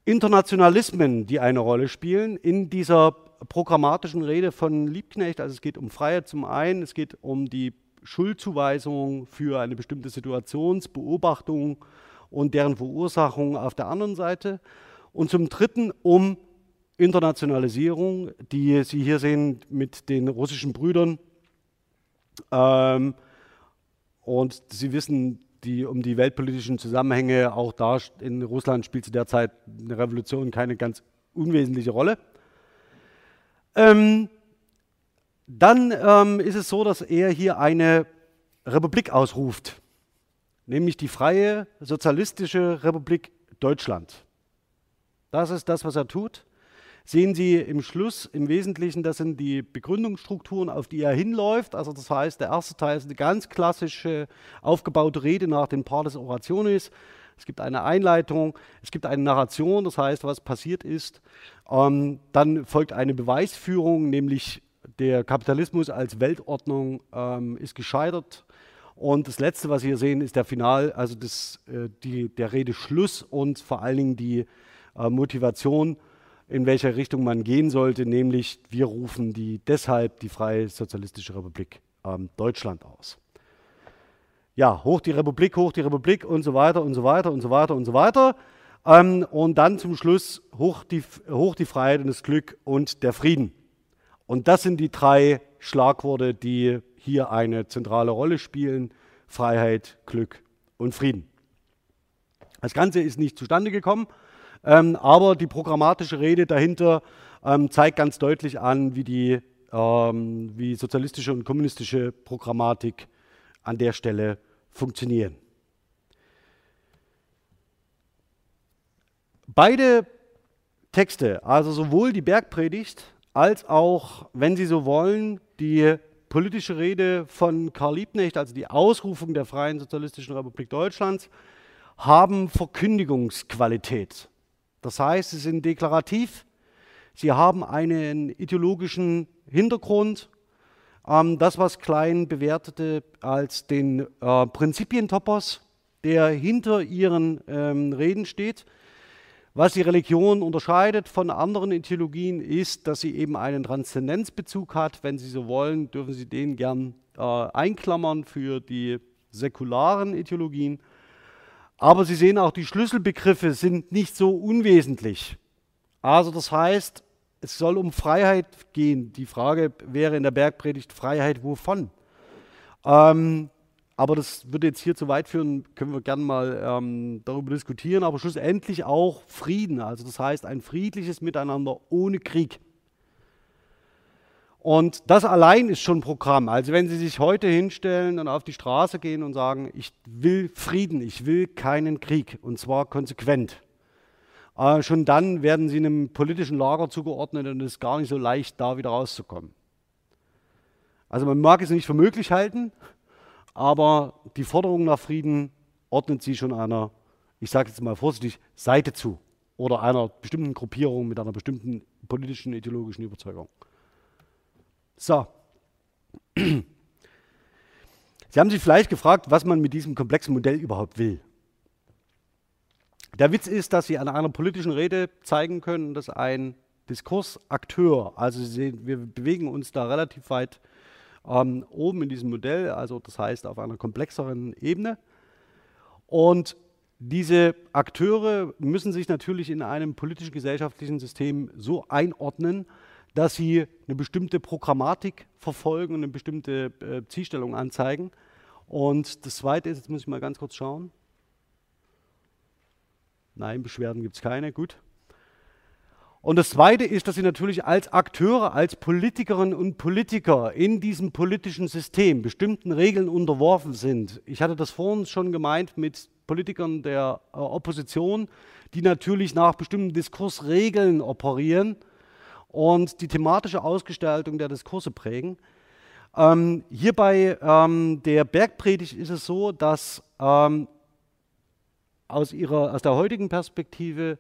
Internationalismen, die eine Rolle spielen in dieser programmatischen Rede von Liebknecht. Also es geht um Freiheit zum einen, es geht um die Schuldzuweisung für eine bestimmte Situationsbeobachtung und deren Verursachung auf der anderen Seite. Und zum Dritten um Internationalisierung, die Sie hier sehen mit den russischen Brüdern. Ähm, und Sie wissen die, um die weltpolitischen Zusammenhänge, auch da in Russland spielt zu der Zeit eine Revolution keine ganz unwesentliche Rolle. Ähm, dann ähm, ist es so, dass er hier eine Republik ausruft, nämlich die freie sozialistische Republik Deutschland. Das ist das, was er tut. Sehen Sie im Schluss im Wesentlichen, das sind die Begründungsstrukturen, auf die er hinläuft. Also das heißt, der erste Teil ist eine ganz klassische aufgebaute Rede nach den Partes Orationis. Es gibt eine Einleitung, es gibt eine Narration, das heißt, was passiert ist. Ähm, dann folgt eine Beweisführung, nämlich der Kapitalismus als Weltordnung ähm, ist gescheitert. Und das Letzte, was Sie hier sehen, ist der Final, also das, äh, die, der Rede Schluss und vor allen Dingen die äh, Motivation, in welcher Richtung man gehen sollte, nämlich wir rufen die, deshalb die Freie Sozialistische Republik ähm, Deutschland aus ja, hoch die Republik, hoch die Republik und so weiter und so weiter und so weiter und so weiter. Ähm, und dann zum Schluss hoch die, hoch die Freiheit und das Glück und der Frieden. Und das sind die drei Schlagworte, die hier eine zentrale Rolle spielen. Freiheit, Glück und Frieden. Das Ganze ist nicht zustande gekommen, ähm, aber die programmatische Rede dahinter ähm, zeigt ganz deutlich an, wie die ähm, wie sozialistische und kommunistische Programmatik an der Stelle funktionieren. Beide Texte, also sowohl die Bergpredigt als auch, wenn Sie so wollen, die politische Rede von Karl Liebknecht, also die Ausrufung der Freien Sozialistischen Republik Deutschlands, haben Verkündigungsqualität. Das heißt, sie sind deklarativ, sie haben einen ideologischen Hintergrund. Ähm, das, was Klein bewertete als den äh, Prinzipientopos, der hinter ihren ähm, Reden steht. Was die Religion unterscheidet von anderen Ideologien ist, dass sie eben einen Transzendenzbezug hat. Wenn Sie so wollen, dürfen Sie den gern äh, einklammern für die säkularen Ideologien. Aber Sie sehen auch, die Schlüsselbegriffe sind nicht so unwesentlich. Also das heißt, es soll um Freiheit gehen. Die Frage wäre in der Bergpredigt Freiheit wovon? Ähm, aber das würde jetzt hier zu weit führen, können wir gerne mal ähm, darüber diskutieren. Aber schlussendlich auch Frieden, also das heißt ein friedliches Miteinander ohne Krieg. Und das allein ist schon Programm. Also wenn Sie sich heute hinstellen und auf die Straße gehen und sagen, ich will Frieden, ich will keinen Krieg, und zwar konsequent, äh, schon dann werden Sie einem politischen Lager zugeordnet und es ist gar nicht so leicht, da wieder rauszukommen. Also man mag es nicht für möglich halten, aber die Forderung nach Frieden ordnet sie schon einer, ich sage jetzt mal vorsichtig, Seite zu oder einer bestimmten Gruppierung mit einer bestimmten politischen, ideologischen Überzeugung. So. Sie haben sich vielleicht gefragt, was man mit diesem komplexen Modell überhaupt will. Der Witz ist, dass Sie an einer politischen Rede zeigen können, dass ein Diskursakteur, also Sie sehen, wir bewegen uns da relativ weit ähm, oben in diesem Modell, also das heißt auf einer komplexeren Ebene. Und diese Akteure müssen sich natürlich in einem politischen gesellschaftlichen System so einordnen, dass sie eine bestimmte Programmatik verfolgen und eine bestimmte äh, Zielstellung anzeigen. Und das Zweite ist, jetzt muss ich mal ganz kurz schauen. Nein, Beschwerden gibt es keine, gut. Und das Zweite ist, dass sie natürlich als Akteure, als Politikerinnen und Politiker in diesem politischen System bestimmten Regeln unterworfen sind. Ich hatte das vorhin schon gemeint mit Politikern der äh, Opposition, die natürlich nach bestimmten Diskursregeln operieren und die thematische Ausgestaltung der Diskurse prägen. Ähm, hier bei ähm, der Bergpredigt ist es so, dass ähm, aus, ihrer, aus der heutigen Perspektive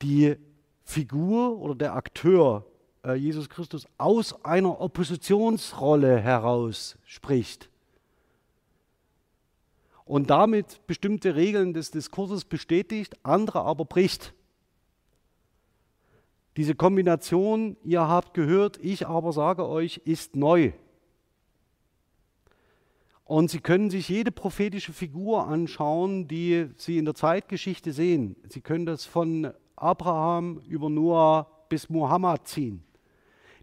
die Figur oder der Akteur äh, Jesus Christus aus einer Oppositionsrolle heraus spricht und damit bestimmte Regeln des Diskurses bestätigt, andere aber bricht. Diese Kombination, ihr habt gehört, ich aber sage euch, ist neu. Und Sie können sich jede prophetische Figur anschauen, die Sie in der Zeitgeschichte sehen. Sie können das von Abraham über Noah bis Mohammed ziehen.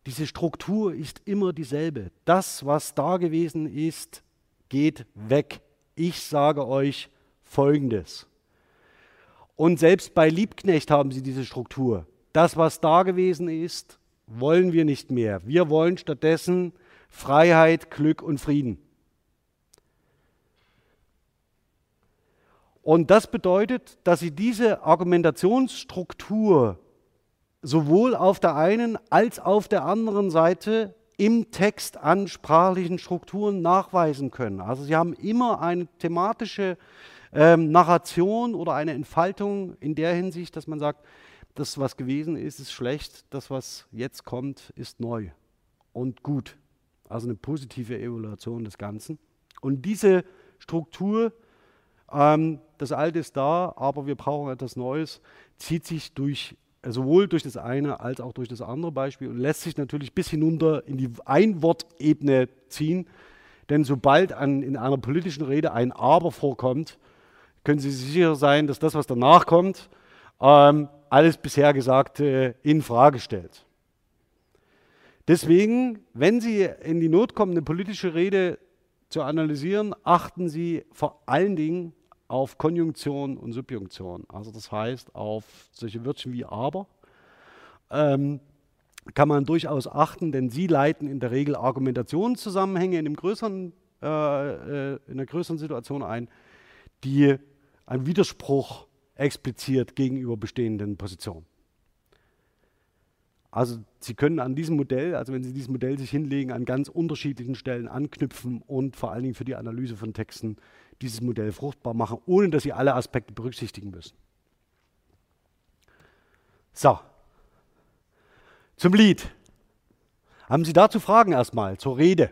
Diese Struktur ist immer dieselbe. Das, was da gewesen ist, geht weg. Ich sage euch Folgendes. Und selbst bei Liebknecht haben sie diese Struktur. Das, was da gewesen ist, wollen wir nicht mehr. Wir wollen stattdessen Freiheit, Glück und Frieden. Und das bedeutet, dass sie diese Argumentationsstruktur sowohl auf der einen als auf der anderen Seite im Text an sprachlichen Strukturen nachweisen können. Also sie haben immer eine thematische ähm, Narration oder eine Entfaltung in der Hinsicht, dass man sagt, das, was gewesen ist, ist schlecht, das, was jetzt kommt, ist neu und gut. Also eine positive Evaluation des Ganzen. Und diese Struktur ähm, das Alte ist da, aber wir brauchen etwas Neues, zieht sich durch, äh, sowohl durch das eine als auch durch das andere Beispiel und lässt sich natürlich bis hinunter in die Einwortebene ziehen. Denn sobald an, in einer politischen Rede ein Aber vorkommt, können Sie sicher sein, dass das, was danach kommt, ähm, alles bisher Gesagte in Frage stellt. Deswegen, wenn Sie in die Not kommen, eine politische Rede zu analysieren, achten Sie vor allen Dingen auf Konjunktion und Subjunktion. Also das heißt auf solche Wörtchen wie aber. Ähm, kann man durchaus achten, denn sie leiten in der Regel Argumentationszusammenhänge in, einem größeren, äh, äh, in einer größeren Situation ein, die einen Widerspruch expliziert gegenüber bestehenden Positionen. Also Sie können an diesem Modell, also wenn Sie dieses Modell sich hinlegen, an ganz unterschiedlichen Stellen anknüpfen und vor allen Dingen für die Analyse von Texten dieses Modell fruchtbar machen, ohne dass Sie alle Aspekte berücksichtigen müssen. So, zum Lied. Haben Sie dazu Fragen erstmal zur Rede?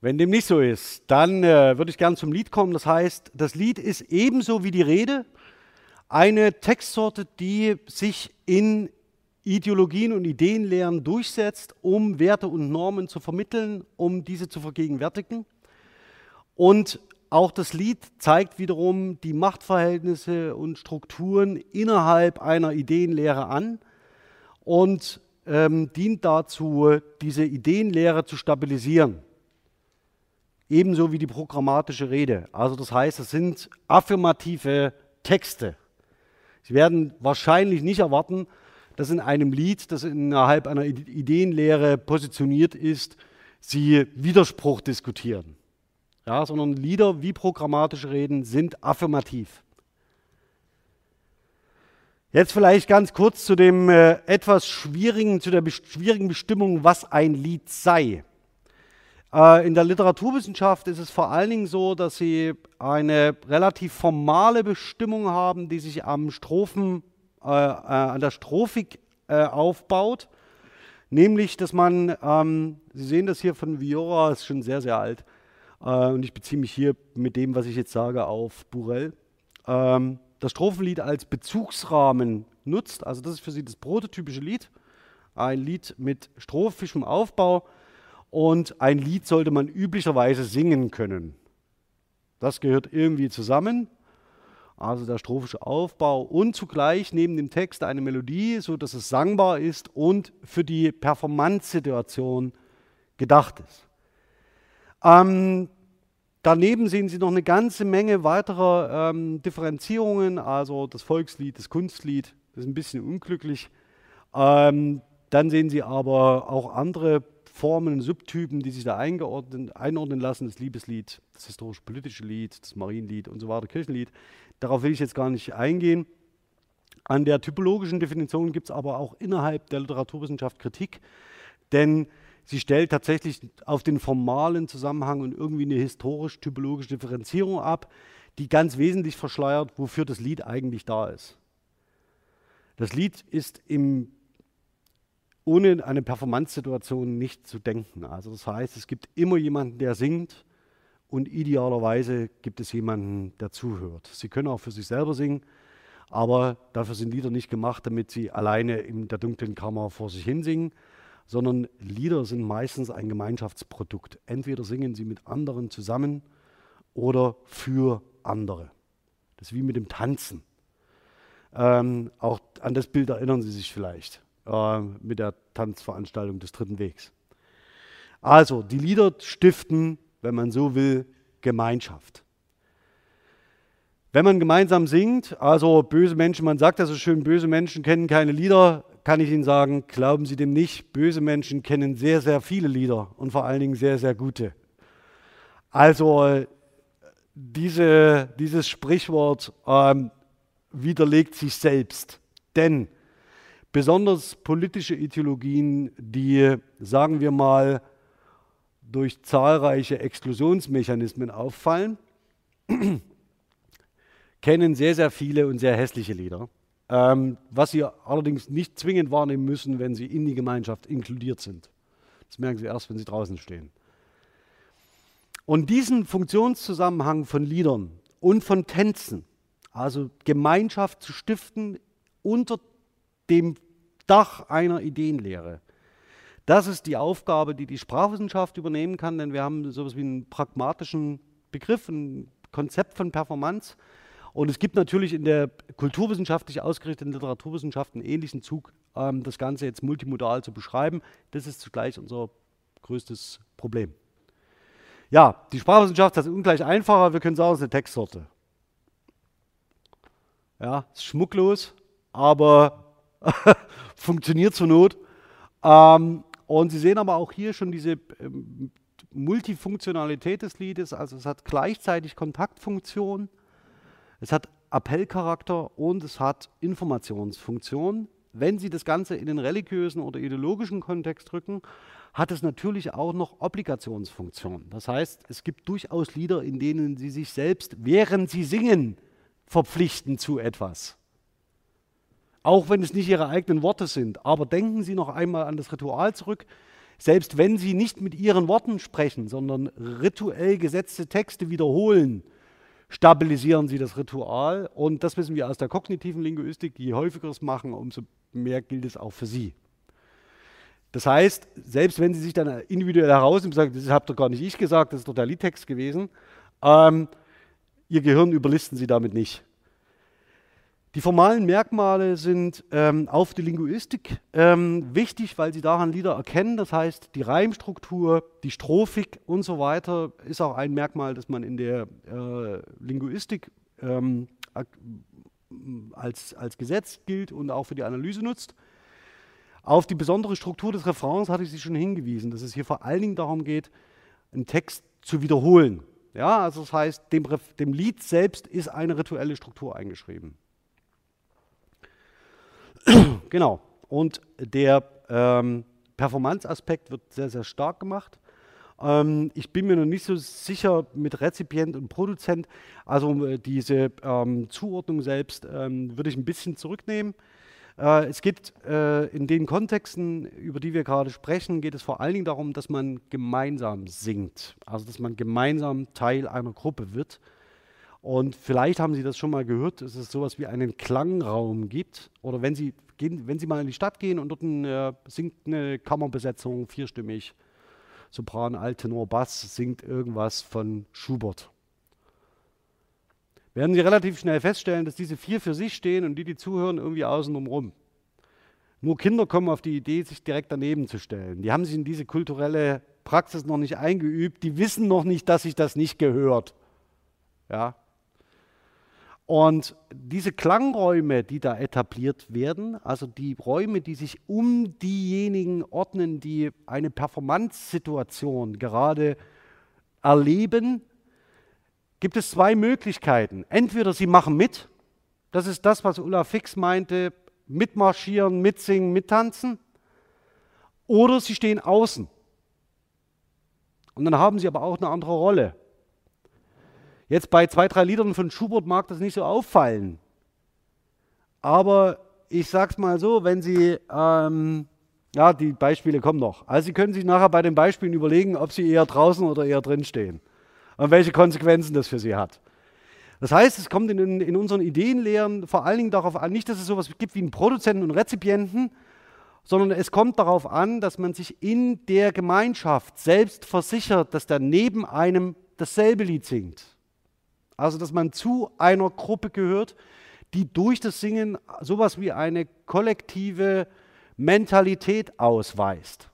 Wenn dem nicht so ist, dann äh, würde ich gerne zum Lied kommen. Das heißt, das Lied ist ebenso wie die Rede eine Textsorte, die sich in Ideologien und Ideenlehren durchsetzt, um Werte und Normen zu vermitteln, um diese zu vergegenwärtigen. Und auch das Lied zeigt wiederum die Machtverhältnisse und Strukturen innerhalb einer Ideenlehre an und ähm, dient dazu, diese Ideenlehre zu stabilisieren. Ebenso wie die programmatische Rede. Also das heißt, es sind affirmative Texte. Sie werden wahrscheinlich nicht erwarten, dass in einem Lied, das innerhalb einer Ideenlehre positioniert ist, Sie Widerspruch diskutieren. Ja, sondern Lieder wie programmatische Reden sind affirmativ. Jetzt vielleicht ganz kurz zu dem äh, etwas schwierigen, zu der schwierigen Bestimmung, was ein Lied sei. Äh, in der Literaturwissenschaft ist es vor allen Dingen so, dass sie eine relativ formale Bestimmung haben, die sich am Strophen, äh, äh, an der Strophik äh, aufbaut. Nämlich, dass man, ähm, Sie sehen das hier von Viora, ist schon sehr, sehr alt. Äh, und ich beziehe mich hier mit dem, was ich jetzt sage, auf Burell. Ähm, das Strophenlied als Bezugsrahmen nutzt. Also das ist für Sie das prototypische Lied. Ein Lied mit strophischem Aufbau und ein Lied sollte man üblicherweise singen können. Das gehört irgendwie zusammen. Also der strophische Aufbau und zugleich neben dem Text eine Melodie, so dass es sangbar ist und für die Performance-Situation gedacht ist. Ähm, daneben sehen Sie noch eine ganze Menge weiterer ähm, Differenzierungen, also das Volkslied, das Kunstlied, das ist ein bisschen unglücklich. Ähm, dann sehen Sie aber auch andere Formen, Subtypen, die sich da einordnen lassen, das Liebeslied, das historisch-politische Lied, das Marienlied und so weiter, Kirchenlied. Darauf will ich jetzt gar nicht eingehen. An der typologischen Definition gibt es aber auch innerhalb der Literaturwissenschaft Kritik, denn sie stellt tatsächlich auf den formalen Zusammenhang und irgendwie eine historisch-typologische Differenzierung ab, die ganz wesentlich verschleiert, wofür das Lied eigentlich da ist. Das Lied ist im ohne eine Performance-Situation nicht zu denken. Also das heißt, es gibt immer jemanden, der singt und idealerweise gibt es jemanden, der zuhört. Sie können auch für sich selber singen, aber dafür sind Lieder nicht gemacht, damit sie alleine in der dunklen Kammer vor sich hin singen, sondern Lieder sind meistens ein Gemeinschaftsprodukt. Entweder singen sie mit anderen zusammen oder für andere. Das ist wie mit dem Tanzen. Ähm, auch an das Bild erinnern Sie sich vielleicht äh, mit der Tanzveranstaltung des Dritten Wegs. Also, die Lieder stiften, wenn man so will, Gemeinschaft. Wenn man gemeinsam singt, also böse Menschen, man sagt ja so schön, böse Menschen kennen keine Lieder, kann ich Ihnen sagen, glauben Sie dem nicht. Böse Menschen kennen sehr, sehr viele Lieder und vor allen Dingen sehr, sehr gute. Also diese, dieses Sprichwort ähm, widerlegt sich selbst. Denn besonders politische Ideologien, die, sagen wir mal, durch zahlreiche Exklusionsmechanismen auffallen, kennen sehr, sehr viele und sehr hässliche Lieder, ähm, was sie allerdings nicht zwingend wahrnehmen müssen, wenn sie in die Gemeinschaft inkludiert sind. Das merken sie erst, wenn sie draußen stehen. Und diesen Funktionszusammenhang von Liedern und von Tänzen, also Gemeinschaft zu stiften unter dem Dach einer Ideenlehre. Das ist die Aufgabe, die die Sprachwissenschaft übernehmen kann, denn wir haben so etwas wie einen pragmatischen Begriff, ein Konzept von Performance. Und es gibt natürlich in der kulturwissenschaftlich ausgerichteten Literaturwissenschaft einen ähnlichen Zug, ähm, das Ganze jetzt multimodal zu beschreiben. Das ist zugleich unser größtes Problem. Ja, die Sprachwissenschaft ist ungleich einfacher. Wir können sagen, es ist eine Textsorte. Ja, ist schmucklos, aber funktioniert zur Not. Ähm, und Sie sehen aber auch hier schon diese ähm, Multifunktionalität des Liedes, also es hat gleichzeitig Kontaktfunktion, es hat Appellcharakter und es hat Informationsfunktion. Wenn Sie das Ganze in den religiösen oder ideologischen Kontext drücken, hat es natürlich auch noch Obligationsfunktion. Das heißt, es gibt durchaus Lieder, in denen Sie sich selbst, während Sie singen, verpflichten zu etwas. Auch wenn es nicht Ihre eigenen Worte sind. Aber denken Sie noch einmal an das Ritual zurück. Selbst wenn Sie nicht mit Ihren Worten sprechen, sondern rituell gesetzte Texte wiederholen, stabilisieren Sie das Ritual. Und das wissen wir aus der kognitiven Linguistik. Je häufiger es machen, umso mehr gilt es auch für Sie. Das heißt, selbst wenn Sie sich dann individuell herausnehmen und sagen, das habt doch gar nicht ich gesagt, das ist doch der Liedtext gewesen, ähm, Ihr Gehirn überlisten Sie damit nicht. Die formalen Merkmale sind ähm, auf die Linguistik ähm, wichtig, weil sie daran Lieder erkennen. Das heißt, die Reimstruktur, die Strophik und so weiter ist auch ein Merkmal, das man in der äh, Linguistik ähm, als, als Gesetz gilt und auch für die Analyse nutzt. Auf die besondere Struktur des Refrains hatte ich Sie schon hingewiesen, dass es hier vor allen Dingen darum geht, einen Text zu wiederholen. Ja, also das heißt, dem, dem Lied selbst ist eine rituelle Struktur eingeschrieben. genau. Und der ähm, Performance-Aspekt wird sehr, sehr stark gemacht. Ähm, ich bin mir noch nicht so sicher mit Rezipient und Produzent. Also äh, diese ähm, Zuordnung selbst ähm, würde ich ein bisschen zurücknehmen. Äh, es geht äh, in den Kontexten, über die wir gerade sprechen, geht es vor allen Dingen darum, dass man gemeinsam singt. Also dass man gemeinsam Teil einer Gruppe wird. Und vielleicht haben Sie das schon mal gehört, dass es sowas wie einen Klangraum gibt. Oder wenn Sie, gehen, wenn Sie mal in die Stadt gehen und dort ein, äh, singt eine Kammerbesetzung vierstimmig, Sopran, Alttenor, Bass, singt irgendwas von Schubert. Werden Sie relativ schnell feststellen, dass diese vier für sich stehen und die, die zuhören, irgendwie außen rum. Nur Kinder kommen auf die Idee, sich direkt daneben zu stellen. Die haben sich in diese kulturelle Praxis noch nicht eingeübt. Die wissen noch nicht, dass sich das nicht gehört. Ja, und diese Klangräume, die da etabliert werden, also die Räume, die sich um diejenigen ordnen, die eine Performance-Situation gerade erleben, gibt es zwei Möglichkeiten. Entweder sie machen mit, das ist das, was Ulla Fix meinte, mitmarschieren, mitsingen, mittanzen, oder sie stehen außen. Und dann haben sie aber auch eine andere Rolle. Jetzt bei zwei, drei Liedern von Schubert mag das nicht so auffallen. Aber ich sag's mal so, wenn Sie, ähm, ja, die Beispiele kommen noch. Also Sie können sich nachher bei den Beispielen überlegen, ob Sie eher draußen oder eher drin stehen und welche Konsequenzen das für Sie hat. Das heißt, es kommt in, in unseren Ideenlehren vor allen Dingen darauf an, nicht, dass es sowas gibt wie einen Produzenten und Rezipienten, sondern es kommt darauf an, dass man sich in der Gemeinschaft selbst versichert, dass der neben einem dasselbe Lied singt. Also, dass man zu einer Gruppe gehört, die durch das Singen sowas wie eine kollektive Mentalität ausweist.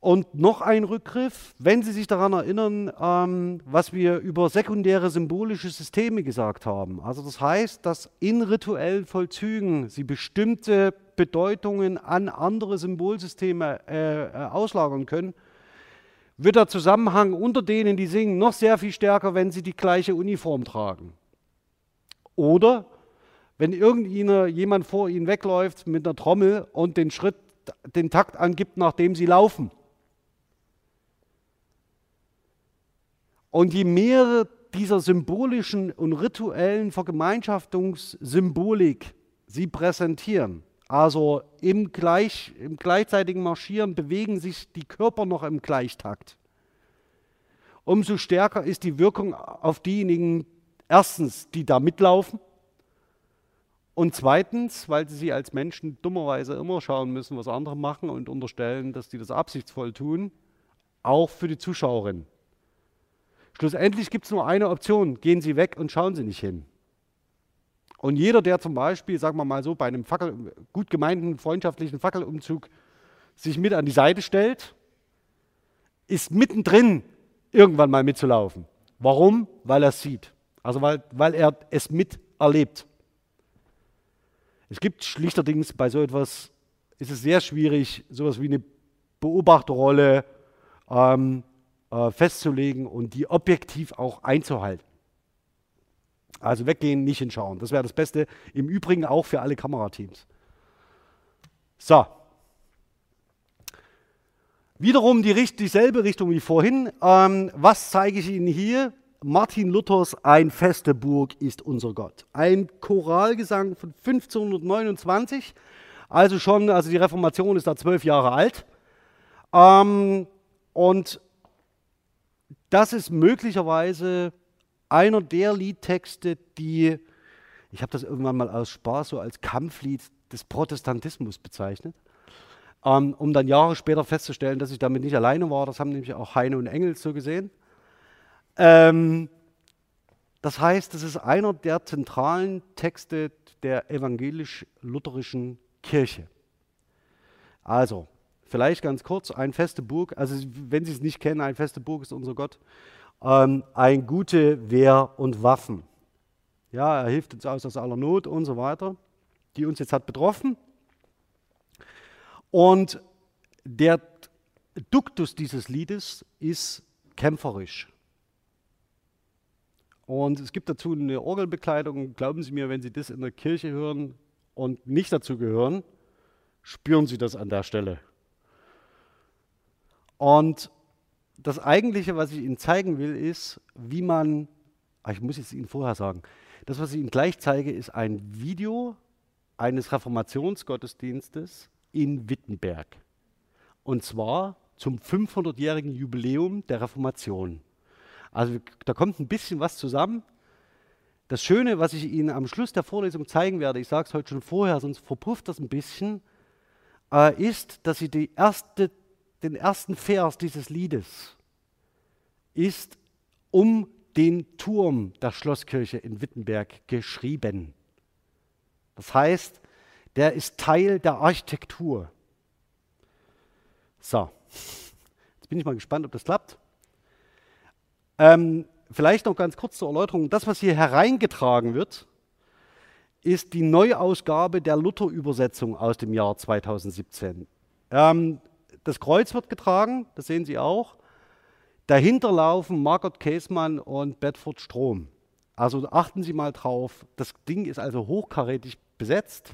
Und noch ein Rückgriff, wenn Sie sich daran erinnern, ähm, was wir über sekundäre symbolische Systeme gesagt haben. Also das heißt, dass in rituellen Vollzügen Sie bestimmte Bedeutungen an andere Symbolsysteme äh, äh, auslagern können wird der Zusammenhang unter denen, die singen, noch sehr viel stärker, wenn sie die gleiche Uniform tragen. Oder wenn irgendjemand vor ihnen wegläuft mit einer Trommel und den Schritt, den Takt angibt, nachdem sie laufen. Und je mehr dieser symbolischen und rituellen Vergemeinschaftungssymbolik sie präsentieren, also im, gleich, im gleichzeitigen Marschieren bewegen sich die Körper noch im Gleichtakt. Umso stärker ist die Wirkung auf diejenigen, erstens, die da mitlaufen, und zweitens, weil sie sich als Menschen dummerweise immer schauen müssen, was andere machen und unterstellen, dass die das absichtsvoll tun, auch für die Zuschauerin. Schlussendlich gibt es nur eine Option, gehen Sie weg und schauen Sie nicht hin. Und jeder, der zum Beispiel, sagen wir mal so, bei einem Fackel, gut gemeinten freundschaftlichen Fackelumzug sich mit an die Seite stellt, ist mittendrin irgendwann mal mitzulaufen. Warum? Weil er es sieht. Also weil, weil er es miterlebt. Es gibt schlichterdings bei so etwas, ist es sehr schwierig, sowas wie eine Beobachterrolle ähm, äh, festzulegen und die objektiv auch einzuhalten. Also weggehen, nicht hinschauen. Das wäre das Beste. Im Übrigen auch für alle Kamerateams. So. Wiederum die, dieselbe Richtung wie vorhin. Ähm, was zeige ich Ihnen hier? Martin Luthers Ein feste Burg ist unser Gott. Ein Choralgesang von 1529. Also schon, also die Reformation ist da zwölf Jahre alt. Ähm, und das ist möglicherweise einer der Liedtexte, die, ich habe das irgendwann mal aus Spaß so als Kampflied des Protestantismus bezeichnet, ähm, um dann Jahre später festzustellen, dass ich damit nicht alleine war. Das haben nämlich auch Heine und Engels so gesehen. Ähm, das heißt, es ist einer der zentralen Texte der evangelisch-lutherischen Kirche. Also, vielleicht ganz kurz, ein feste Burg, also wenn Sie es nicht kennen, ein feste Burg ist unser Gott, ähm, ein gute Wehr und Waffen. Ja, er hilft uns aus aus aller Not und so weiter, die uns jetzt hat betroffen. Und der Duktus dieses Liedes ist kämpferisch. Und es gibt dazu eine Orgelbekleidung. Glauben Sie mir, wenn Sie das in der Kirche hören und nicht dazu gehören, spüren Sie das an der Stelle. Und das Eigentliche, was ich Ihnen zeigen will, ist, wie man, ah, ich muss es Ihnen vorher sagen, das, was ich Ihnen gleich zeige, ist ein Video eines Reformationsgottesdienstes in Wittenberg. Und zwar zum 500-jährigen Jubiläum der Reformation. Also da kommt ein bisschen was zusammen. Das Schöne, was ich Ihnen am Schluss der Vorlesung zeigen werde, ich sage es heute schon vorher, sonst verpufft das ein bisschen, äh, ist, dass Sie die erste, den ersten Vers dieses Liedes ist um den Turm der Schlosskirche in Wittenberg geschrieben. Das heißt, der ist Teil der Architektur. So, jetzt bin ich mal gespannt, ob das klappt. Ähm, vielleicht noch ganz kurz zur Erläuterung. Das, was hier hereingetragen wird, ist die Neuausgabe der Luther-Übersetzung aus dem Jahr 2017. Ähm, das Kreuz wird getragen, das sehen Sie auch. Dahinter laufen Margot Käsmann und Bedford Strom. Also achten Sie mal drauf. Das Ding ist also hochkarätig besetzt.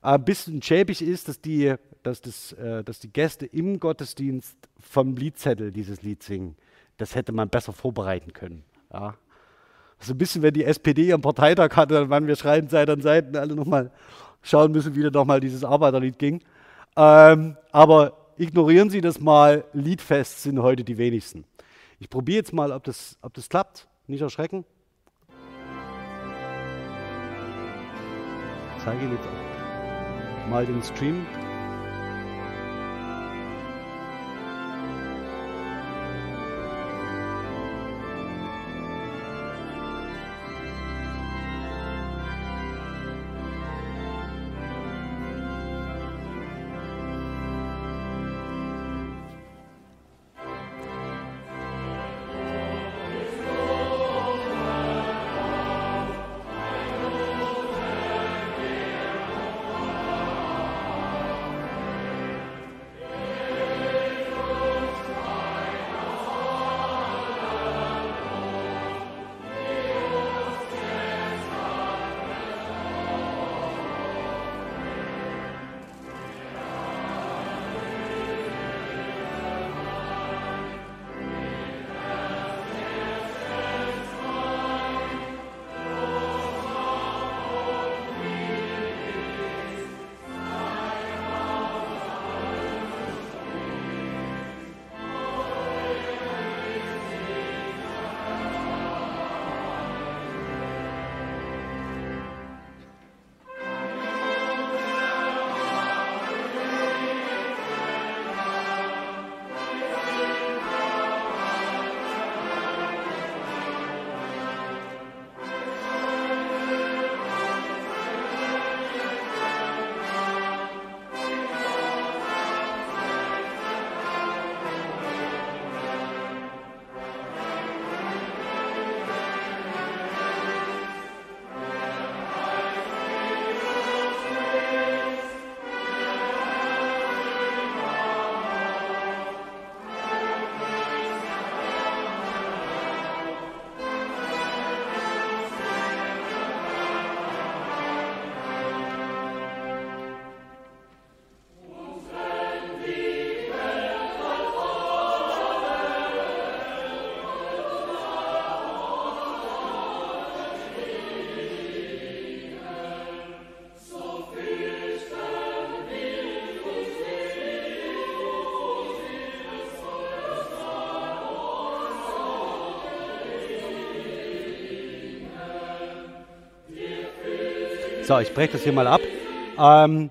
Ein bisschen schäbig ist, dass die, dass, das, äh, dass die Gäste im Gottesdienst vom Liedzettel dieses Lied singen das hätte man besser vorbereiten können. Ja. So ein bisschen, wenn die SPD ihren Parteitag hatte, dann waren wir schreiben Seite an Seite alle nochmal schauen müssen, wie da nochmal dieses Arbeiterlied ging. Ähm, aber ignorieren Sie das mal, Liedfest sind heute die wenigsten. Ich probiere jetzt mal, ob das, ob das klappt. Nicht erschrecken. Ich zeige Ihnen jetzt mal den Stream. So, ich breche das hier mal ab. Ähm,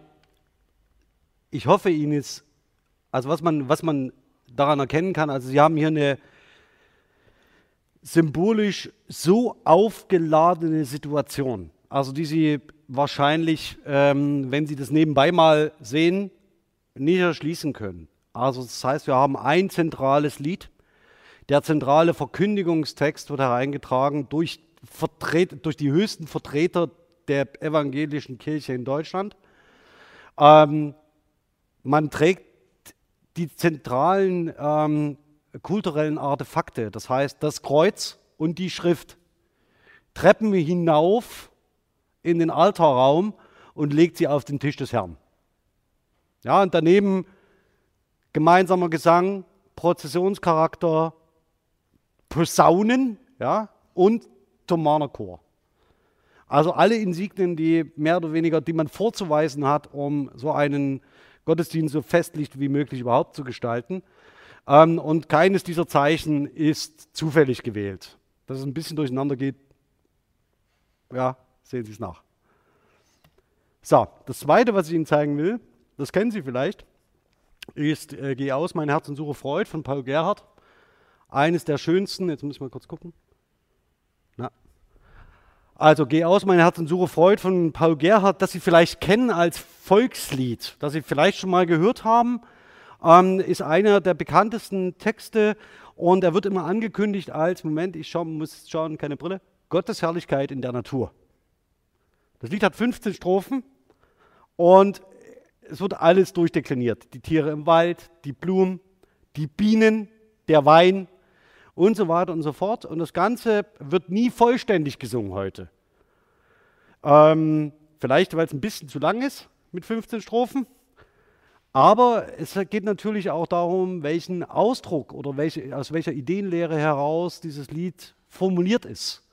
ich hoffe, Ihnen ist, also was man, was man daran erkennen kann, also Sie haben hier eine symbolisch so aufgeladene Situation, also die Sie wahrscheinlich, ähm, wenn Sie das nebenbei mal sehen, nicht erschließen können. Also das heißt, wir haben ein zentrales Lied. Der zentrale Verkündigungstext wird hereingetragen durch, Vertret durch die höchsten Vertreter der evangelischen Kirche in Deutschland. Ähm, man trägt die zentralen ähm, kulturellen Artefakte, das heißt das Kreuz und die Schrift, Treppen hinauf in den Altarraum und legt sie auf den Tisch des Herrn. Ja, und daneben gemeinsamer Gesang, Prozessionscharakter, Posaunen ja, und Thomaner Chor. Also alle Insignien, die mehr oder weniger, die man vorzuweisen hat, um so einen Gottesdienst so festlich wie möglich überhaupt zu gestalten. Ähm, und keines dieser Zeichen ist zufällig gewählt. Dass es ein bisschen durcheinander geht, ja, sehen Sie es nach. So, das zweite, was ich Ihnen zeigen will, das kennen Sie vielleicht, ist äh, Geh aus, mein Herz und suche Freud von Paul Gerhardt. Eines der schönsten, jetzt muss ich mal kurz gucken. Also Geh aus, mein Herz und suche Freud von Paul Gerhardt, das Sie vielleicht kennen als Volkslied, das Sie vielleicht schon mal gehört haben, ähm, ist einer der bekanntesten Texte und er wird immer angekündigt als, Moment, ich schau, muss schauen, keine Brille, Gottes Herrlichkeit in der Natur. Das Lied hat 15 Strophen und es wird alles durchdekliniert. Die Tiere im Wald, die Blumen, die Bienen, der Wein und so weiter und so fort. Und das Ganze wird nie vollständig gesungen heute. Ähm, vielleicht, weil es ein bisschen zu lang ist mit 15 Strophen. Aber es geht natürlich auch darum, welchen Ausdruck oder welche, aus welcher Ideenlehre heraus dieses Lied formuliert ist.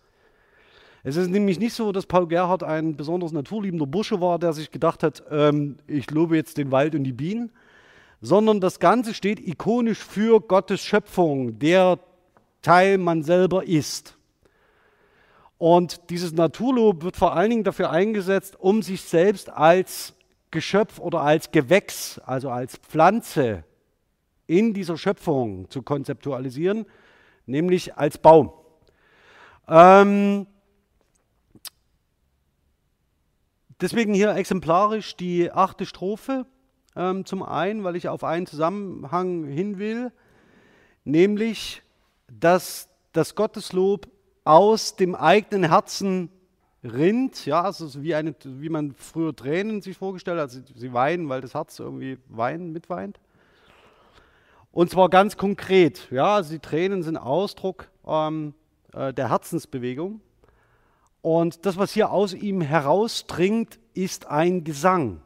Es ist nämlich nicht so, dass Paul Gerhardt ein besonders naturliebender Bursche war, der sich gedacht hat, ähm, ich lobe jetzt den Wald und die Bienen, sondern das Ganze steht ikonisch für Gottes Schöpfung, der Teil man selber ist. Und dieses Naturlob wird vor allen Dingen dafür eingesetzt, um sich selbst als Geschöpf oder als Gewächs, also als Pflanze in dieser Schöpfung zu konzeptualisieren, nämlich als Baum. Ähm, Deswegen hier exemplarisch die achte Strophe. Ähm, zum einen, weil ich auf einen Zusammenhang hin will, nämlich, dass das Gotteslob aus dem eigenen Herzen rinnt, ja, also wie, eine, wie man früher Tränen sich vorgestellt hat, also sie weinen, weil das Herz irgendwie weinen, mitweint. Und zwar ganz konkret, ja, also die Tränen sind Ausdruck ähm, äh, der Herzensbewegung. Und das, was hier aus ihm herausdringt, ist ein Gesang.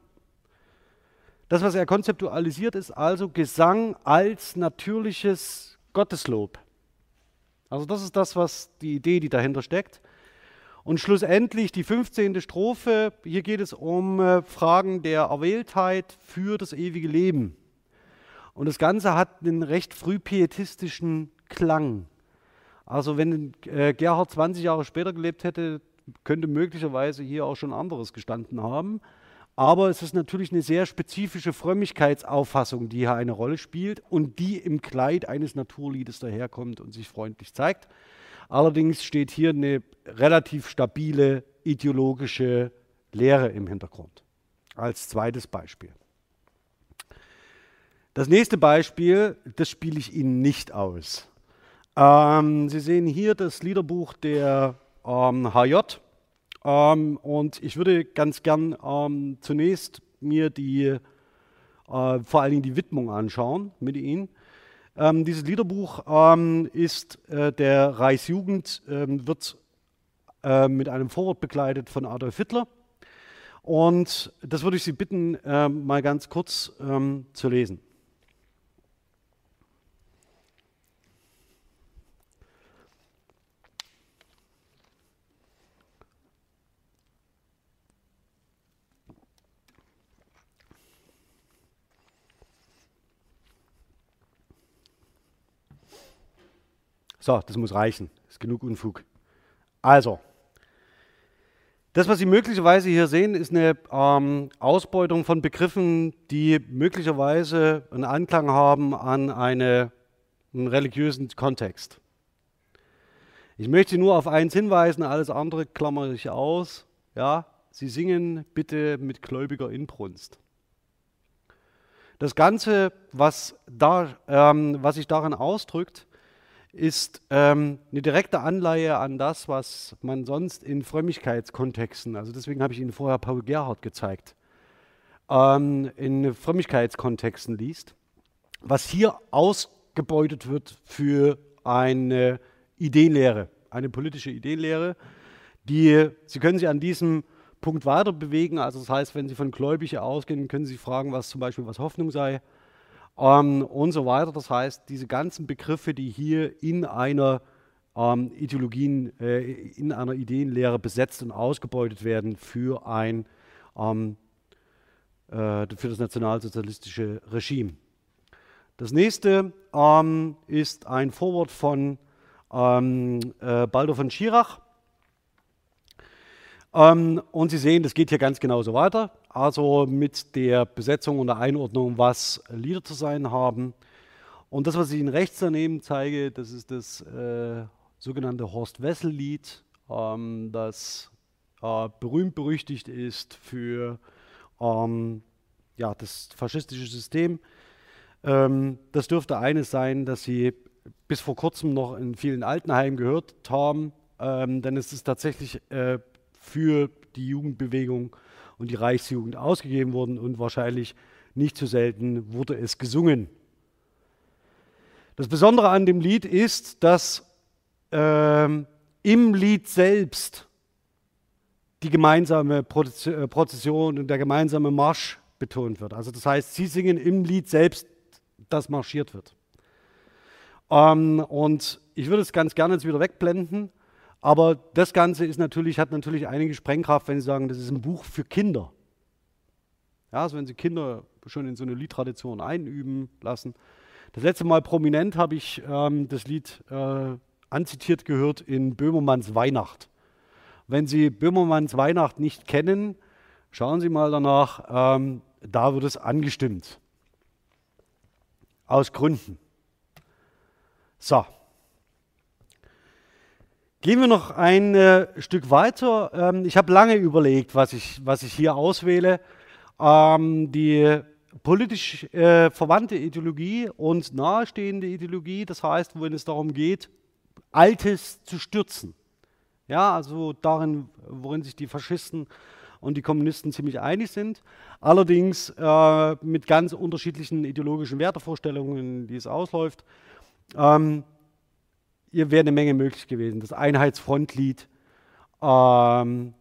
Das, was er konzeptualisiert, ist also Gesang als natürliches Gotteslob. Also das ist das, was die Idee, die dahinter steckt. Und schlussendlich die 15. Strophe, hier geht es um äh, Fragen der Erwähltheit für das ewige Leben. Und das Ganze hat einen recht frühpietistischen Klang. Also wenn äh, Gerhard 20 Jahre später gelebt hätte, könnte möglicherweise hier auch schon anderes gestanden haben. Aber es ist natürlich eine sehr spezifische Frömmigkeitsauffassung, die hier eine Rolle spielt und die im Kleid eines Naturliedes daherkommt und sich freundlich zeigt. Allerdings steht hier eine relativ stabile ideologische Lehre im Hintergrund. Als zweites Beispiel. Das nächste Beispiel, das spiele ich Ihnen nicht aus. Ähm, Sie sehen hier das Liederbuch der ähm, HJ. Ähm, und ich würde ganz gern ähm, zunächst mir die, äh, vor allen Dingen die Widmung anschauen mit Ihnen. Ähm, dieses Liederbuch ähm, ist äh, der Reichsjugend, ähm, wird äh, mit einem Vorwort begleitet von Adolf Hitler. Und das würde ich Sie bitten, äh, mal ganz kurz zu lesen. So, das muss reichen. Das ist genug Unfug. Also, Das, was Sie möglicherweise hier sehen, ist eine ähm, Ausbeutung von Begriffen, die möglicherweise einen Anklang haben an eine, einen religiösen Kontext. Ich möchte nur auf eins hinweisen, alles andere klammere ich aus. Ja, Sie singen bitte mit gläubiger Inbrunst. Das Ganze, was, da, ähm, was sich darin ausdrückt, ist ähm, eine direkte Anleihe an das, was man sonst in Frömmigkeitskontexten, also deswegen habe ich Ihnen vorher Paul Gerhardt gezeigt, ähm, in Frömmigkeitskontexten liest, was hier ausgebeutet wird für eine Ideenlehre, eine politische Ideenlehre, die, Sie können sich an diesem Punkt weiter bewegen, also das heißt, wenn Sie von Gläubige ausgehen, können Sie fragen, was zum Beispiel was Hoffnung sei, ähm, und so weiter. Das heißt, diese ganzen Begriffe, die hier in einer ähm, Ideologien, äh, in einer Ideenlehre besetzt und ausgebeutet werden für ein ähm, äh, für das nationalsozialistische Regime. Das nächste ähm, ist ein Vorwort von ähm, äh, Baldur von Schirach. Ähm, und Sie sehen, das geht hier ganz genauso weiter. Also mit der Besetzung und der Einordnung, was Lieder zu sein haben. Und das, was ich Ihnen rechts daneben zeige, das ist das äh, sogenannte Horst Wessel-Lied, ähm, das äh, berühmt berüchtigt ist für ähm, ja, das faschistische System. Ähm, das dürfte eines sein, das Sie bis vor kurzem noch in vielen Altenheimen gehört haben, ähm, denn es ist tatsächlich äh, für die Jugendbewegung und die Reichsjugend ausgegeben worden und wahrscheinlich nicht zu selten wurde es gesungen. Das Besondere an dem Lied ist, dass ähm, im Lied selbst die gemeinsame äh, Prozession und der gemeinsame Marsch betont wird. Also das heißt, sie singen im Lied selbst, das marschiert wird. Ähm, und ich würde es ganz gerne jetzt wieder wegblenden. Aber das Ganze ist natürlich, hat natürlich einige Sprengkraft, wenn Sie sagen, das ist ein Buch für Kinder. Ja, also wenn Sie Kinder schon in so eine Liedtradition einüben lassen. Das letzte Mal prominent habe ich ähm, das Lied äh, anzitiert gehört in Böhmermanns Weihnacht. Wenn Sie Böhmermanns Weihnacht nicht kennen, schauen Sie mal danach, ähm, da wird es angestimmt. Aus Gründen. So. Gehen wir noch ein äh, Stück weiter. Ähm, ich habe lange überlegt, was ich, was ich hier auswähle. Ähm, die politisch äh, verwandte Ideologie und nahestehende Ideologie, das heißt, wenn es darum geht, Altes zu stürzen. Ja, also darin, worin sich die Faschisten und die Kommunisten ziemlich einig sind. Allerdings äh, mit ganz unterschiedlichen ideologischen Wertevorstellungen, die es ausläuft. Ähm, hier wäre eine Menge möglich gewesen. Das Einheitsfrontlied, ähm,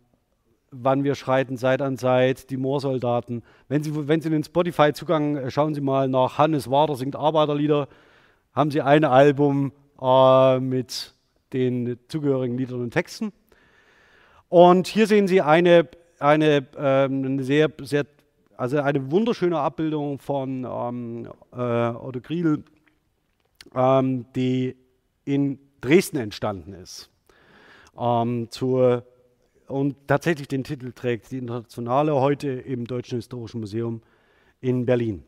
wann wir schreiten Seit an Seit, die Moorsoldaten. Wenn Sie, wenn Sie den Spotify-Zugang, äh, schauen Sie mal nach Hannes Wader singt Arbeiterlieder, haben Sie ein Album äh, mit den zugehörigen Liedern und Texten. Und hier sehen Sie eine, eine, ähm, eine sehr, sehr, also eine wunderschöne Abbildung von ähm, äh, Otto Griel, ähm, die in Dresden entstanden ist. Ähm, zur, und tatsächlich den Titel trägt die Internationale heute im Deutschen Historischen Museum in Berlin.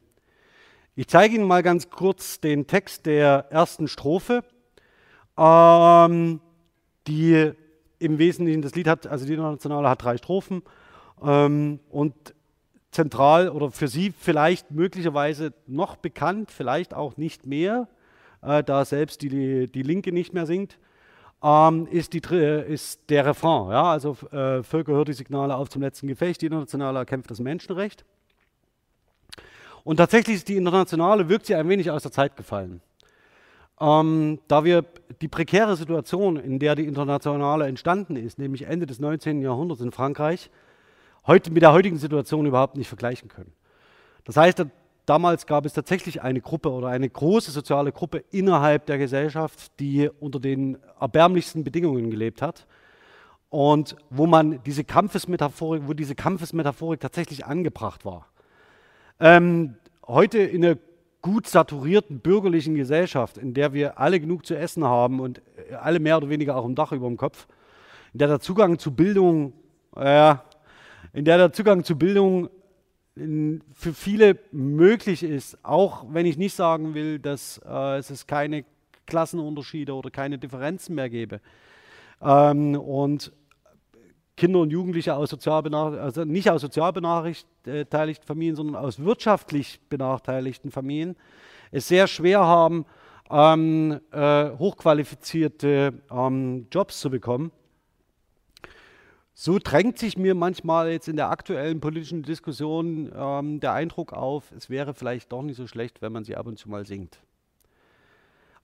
Ich zeige Ihnen mal ganz kurz den Text der ersten Strophe, ähm, die im Wesentlichen das Lied hat, also die Internationale hat drei Strophen ähm, und zentral oder für Sie vielleicht möglicherweise noch bekannt, vielleicht auch nicht mehr, äh, da selbst die, die Linke nicht mehr singt, ähm, ist, die, ist der Refrain. Ja? Also äh, Völker hört die Signale auf zum letzten Gefecht, die Internationale erkämpft das Menschenrecht. Und tatsächlich ist die Internationale, wirkt sie ein wenig aus der Zeit gefallen. Ähm, da wir die prekäre Situation, in der die Internationale entstanden ist, nämlich Ende des 19. Jahrhunderts in Frankreich, heute mit der heutigen Situation überhaupt nicht vergleichen können. Das heißt, Damals gab es tatsächlich eine Gruppe oder eine große soziale Gruppe innerhalb der Gesellschaft, die unter den erbärmlichsten Bedingungen gelebt hat und wo man diese Kampfesmetaphorik, wo diese Kampfesmetaphorik tatsächlich angebracht war. Ähm, heute in einer gut saturierten bürgerlichen Gesellschaft, in der wir alle genug zu essen haben und alle mehr oder weniger auch ein Dach über dem Kopf, in der der Zugang zu Bildung äh, in der der Zugang zu Bildung für viele möglich ist, auch wenn ich nicht sagen will, dass äh, es keine Klassenunterschiede oder keine Differenzen mehr gäbe. Ähm, und Kinder und Jugendliche aus sozial also nicht aus sozial benachteiligten Familien, sondern aus wirtschaftlich benachteiligten Familien es sehr schwer haben, ähm, äh, hochqualifizierte ähm, Jobs zu bekommen. So drängt sich mir manchmal jetzt in der aktuellen politischen Diskussion ähm, der Eindruck auf, es wäre vielleicht doch nicht so schlecht, wenn man sie ab und zu mal singt.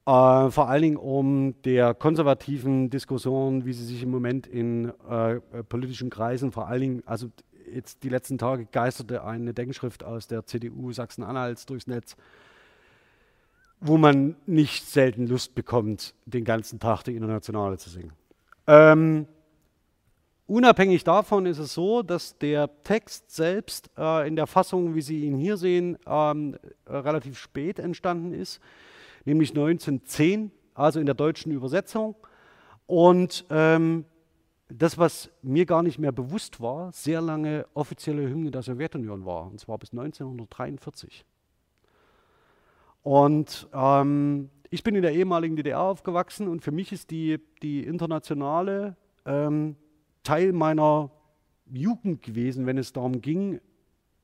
Äh, vor allen Dingen um der konservativen Diskussion, wie sie sich im Moment in äh, politischen Kreisen, vor allen Dingen, also jetzt die letzten Tage geisterte eine Denkschrift aus der CDU Sachsen-Anhalts durchs Netz, wo man nicht selten Lust bekommt, den ganzen Tag die Internationale zu singen. Ähm, Unabhängig davon ist es so, dass der Text selbst äh, in der Fassung, wie Sie ihn hier sehen, ähm, relativ spät entstanden ist, nämlich 1910, also in der deutschen Übersetzung. Und ähm, das, was mir gar nicht mehr bewusst war, sehr lange offizielle Hymne der Sowjetunion war, und zwar bis 1943. Und ähm, ich bin in der ehemaligen DDR aufgewachsen und für mich ist die, die internationale ähm, Teil meiner Jugend gewesen, wenn es darum ging,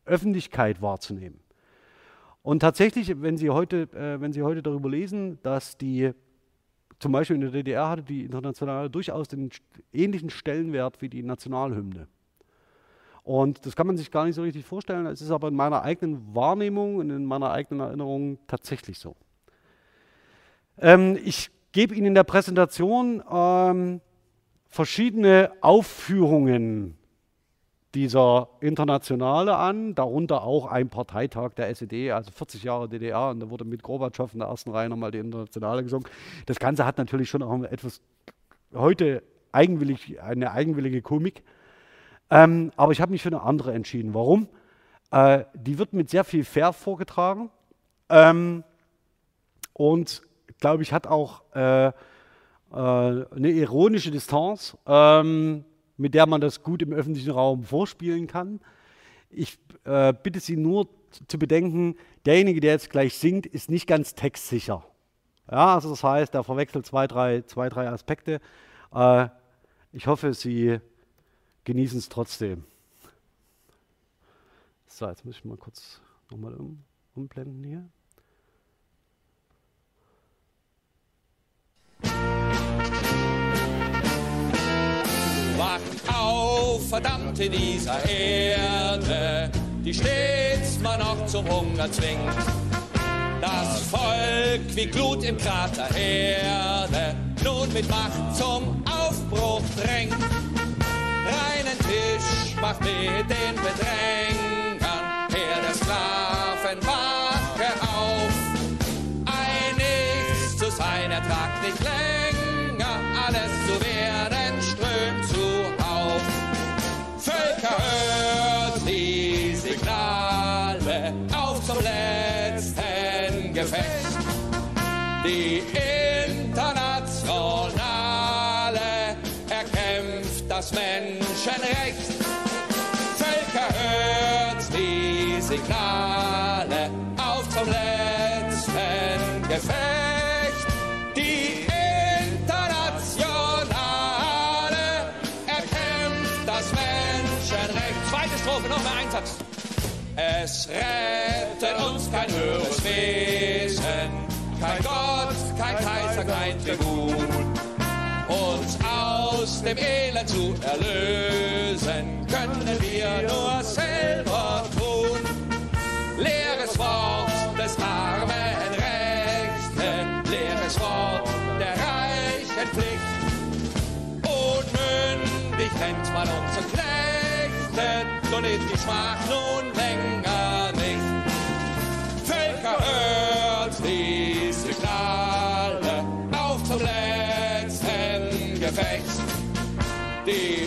Öffentlichkeit wahrzunehmen. Und tatsächlich, wenn Sie heute, äh, wenn Sie heute darüber lesen, dass die, zum Beispiel in der DDR hatte die Internationale durchaus den ähnlichen Stellenwert wie die Nationalhymne. Und das kann man sich gar nicht so richtig vorstellen. Es ist aber in meiner eigenen Wahrnehmung und in meiner eigenen Erinnerung tatsächlich so. Ähm, ich gebe Ihnen in der Präsentation ähm, verschiedene Aufführungen dieser Internationale an, darunter auch ein Parteitag der SED, also 40 Jahre DDR, und da wurde mit Gorbatschow in der ersten Reihe nochmal die Internationale gesungen. Das Ganze hat natürlich schon auch etwas heute eigenwillig, eine eigenwillige Komik. Ähm, aber ich habe mich für eine andere entschieden. Warum? Äh, die wird mit sehr viel Fair vorgetragen ähm, und, glaube ich, hat auch äh, eine ironische Distanz, ähm, mit der man das gut im öffentlichen Raum vorspielen kann. Ich äh, bitte Sie nur zu bedenken, derjenige, der jetzt gleich singt, ist nicht ganz textsicher. Ja, also das heißt, er verwechselt zwei, drei, zwei, drei Aspekte. Äh, ich hoffe, Sie genießen es trotzdem. So, jetzt muss ich mal kurz nochmal um, umblenden hier. Auf, verdammte dieser Erde, die stets man noch zum Hunger zwingt. Das Volk wie Glut im Krater Erde, nun mit Macht zum Aufbruch drängt. Reinen Tisch macht mit den Bedrängern, Herr der Sklaven, Menschenrecht. Völker hört die Signale, auf zum letzten Gefecht. Die Internationale erkämpft das Menschenrecht. Zweite Strophe, noch mehr Einsatz. Es rettet uns kein höheres Wesen, kein Gott, kein Kaiser, kein Tribun. Uns aus dem Elend zu erlösen, können wir nur selber tun. Leeres Wort des armen Rechten, leeres Wort der reichen Pflicht. Unmündig nennt man uns und Knechte, so lebt die Schmach nun länger Die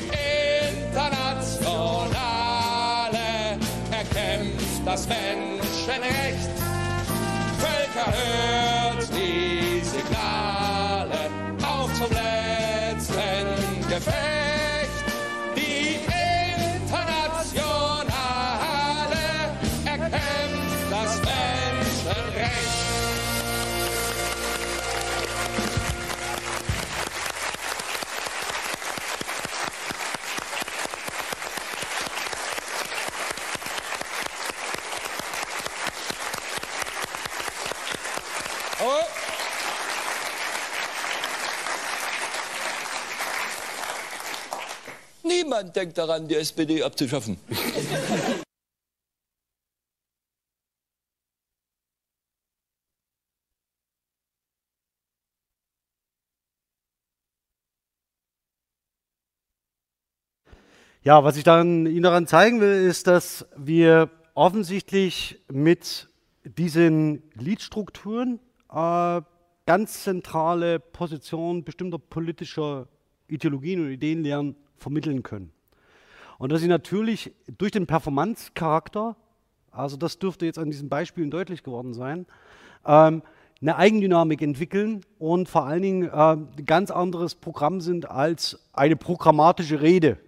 Internationale erkämpft das Menschenrecht. Völker hört die Signale auf zum letzten Gefecht. Niemand denkt daran, die SPD abzuschaffen. Ja, was ich dann Ihnen daran zeigen will, ist, dass wir offensichtlich mit diesen Liedstrukturen äh, ganz zentrale Positionen bestimmter politischer Ideologien und Ideenlehren vermitteln können. Und dass sie natürlich durch den Performance-Charakter, also das dürfte jetzt an diesen Beispielen deutlich geworden sein, ähm, eine Eigendynamik entwickeln und vor allen Dingen äh, ein ganz anderes Programm sind als eine programmatische Rede,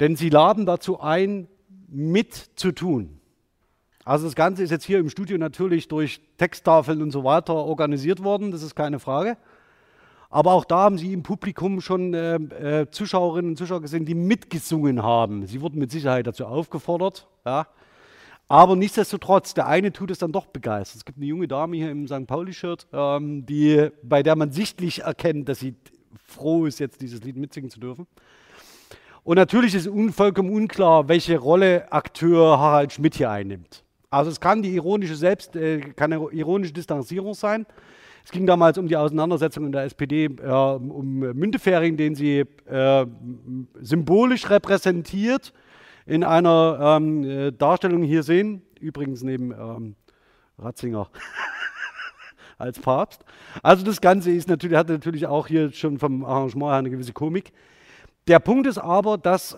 denn sie laden dazu ein, mitzutun. Also das Ganze ist jetzt hier im Studio natürlich durch Texttafeln und so weiter organisiert worden, das ist keine Frage. Aber auch da haben Sie im Publikum schon äh, äh, Zuschauerinnen und Zuschauer gesehen, die mitgesungen haben. Sie wurden mit Sicherheit dazu aufgefordert. Ja. Aber nichtsdestotrotz, der eine tut es dann doch begeistert. Es gibt eine junge Dame hier im St. Pauli-Shirt, ähm, bei der man sichtlich erkennt, dass sie froh ist, jetzt dieses Lied mitsingen zu dürfen. Und natürlich ist un vollkommen unklar, welche Rolle Akteur Harald Schmidt hier einnimmt. Also es kann die ironische Selbst, äh, kann eine ironische Distanzierung sein. Es ging damals um die Auseinandersetzung in der SPD äh, um Müntefering, den sie äh, symbolisch repräsentiert in einer ähm, äh, Darstellung hier sehen. Übrigens neben ähm, Ratzinger als Papst. Also das Ganze ist natürlich, hat natürlich auch hier schon vom Arrangement her eine gewisse Komik. Der Punkt ist aber, dass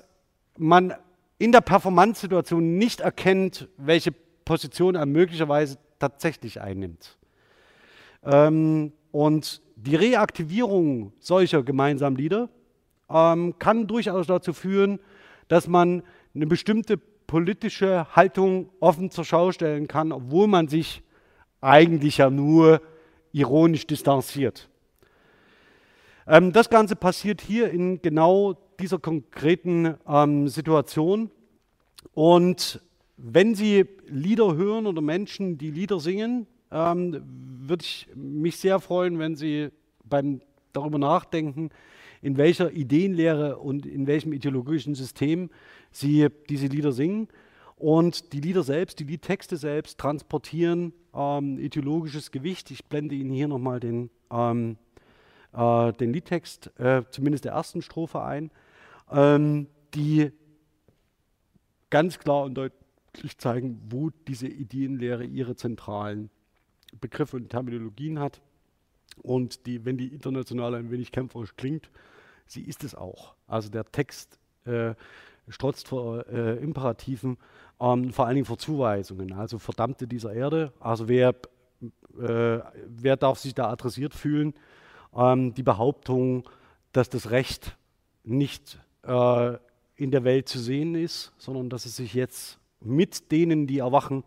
man in der Performance-Situation nicht erkennt, welche Position er möglicherweise tatsächlich einnimmt. Ähm, und die Reaktivierung solcher gemeinsamen Lieder ähm, kann durchaus dazu führen, dass man eine bestimmte politische Haltung offen zur Schau stellen kann, obwohl man sich eigentlich ja nur ironisch distanziert. Ähm, das Ganze passiert hier in genau dieser konkreten Situation. Und wenn Sie Lieder hören oder Menschen, die Lieder singen, ähm, würde ich mich sehr freuen, wenn Sie beim darüber nachdenken, in welcher Ideenlehre und in welchem ideologischen System Sie diese Lieder singen. Und die Lieder selbst, die Liedtexte selbst transportieren ähm, ideologisches Gewicht. Ich blende Ihnen hier nochmal den ähm, äh, den Liedtext, äh, zumindest der ersten Strophe ein, ähm, die ganz klar und deutlich zeigen, wo diese Ideenlehre ihre zentralen Begriffe und Terminologien hat. Und die, wenn die internationale ein wenig kämpferisch klingt, sie ist es auch. Also der Text äh, strotzt vor äh, Imperativen, ähm, vor allen Dingen vor Zuweisungen. Also Verdammte dieser Erde. Also wer, äh, wer darf sich da adressiert fühlen? ähm, die Behauptung, dass das Recht nicht äh, in der Welt zu sehen ist, sondern dass es sich jetzt mit denen, die erwachen,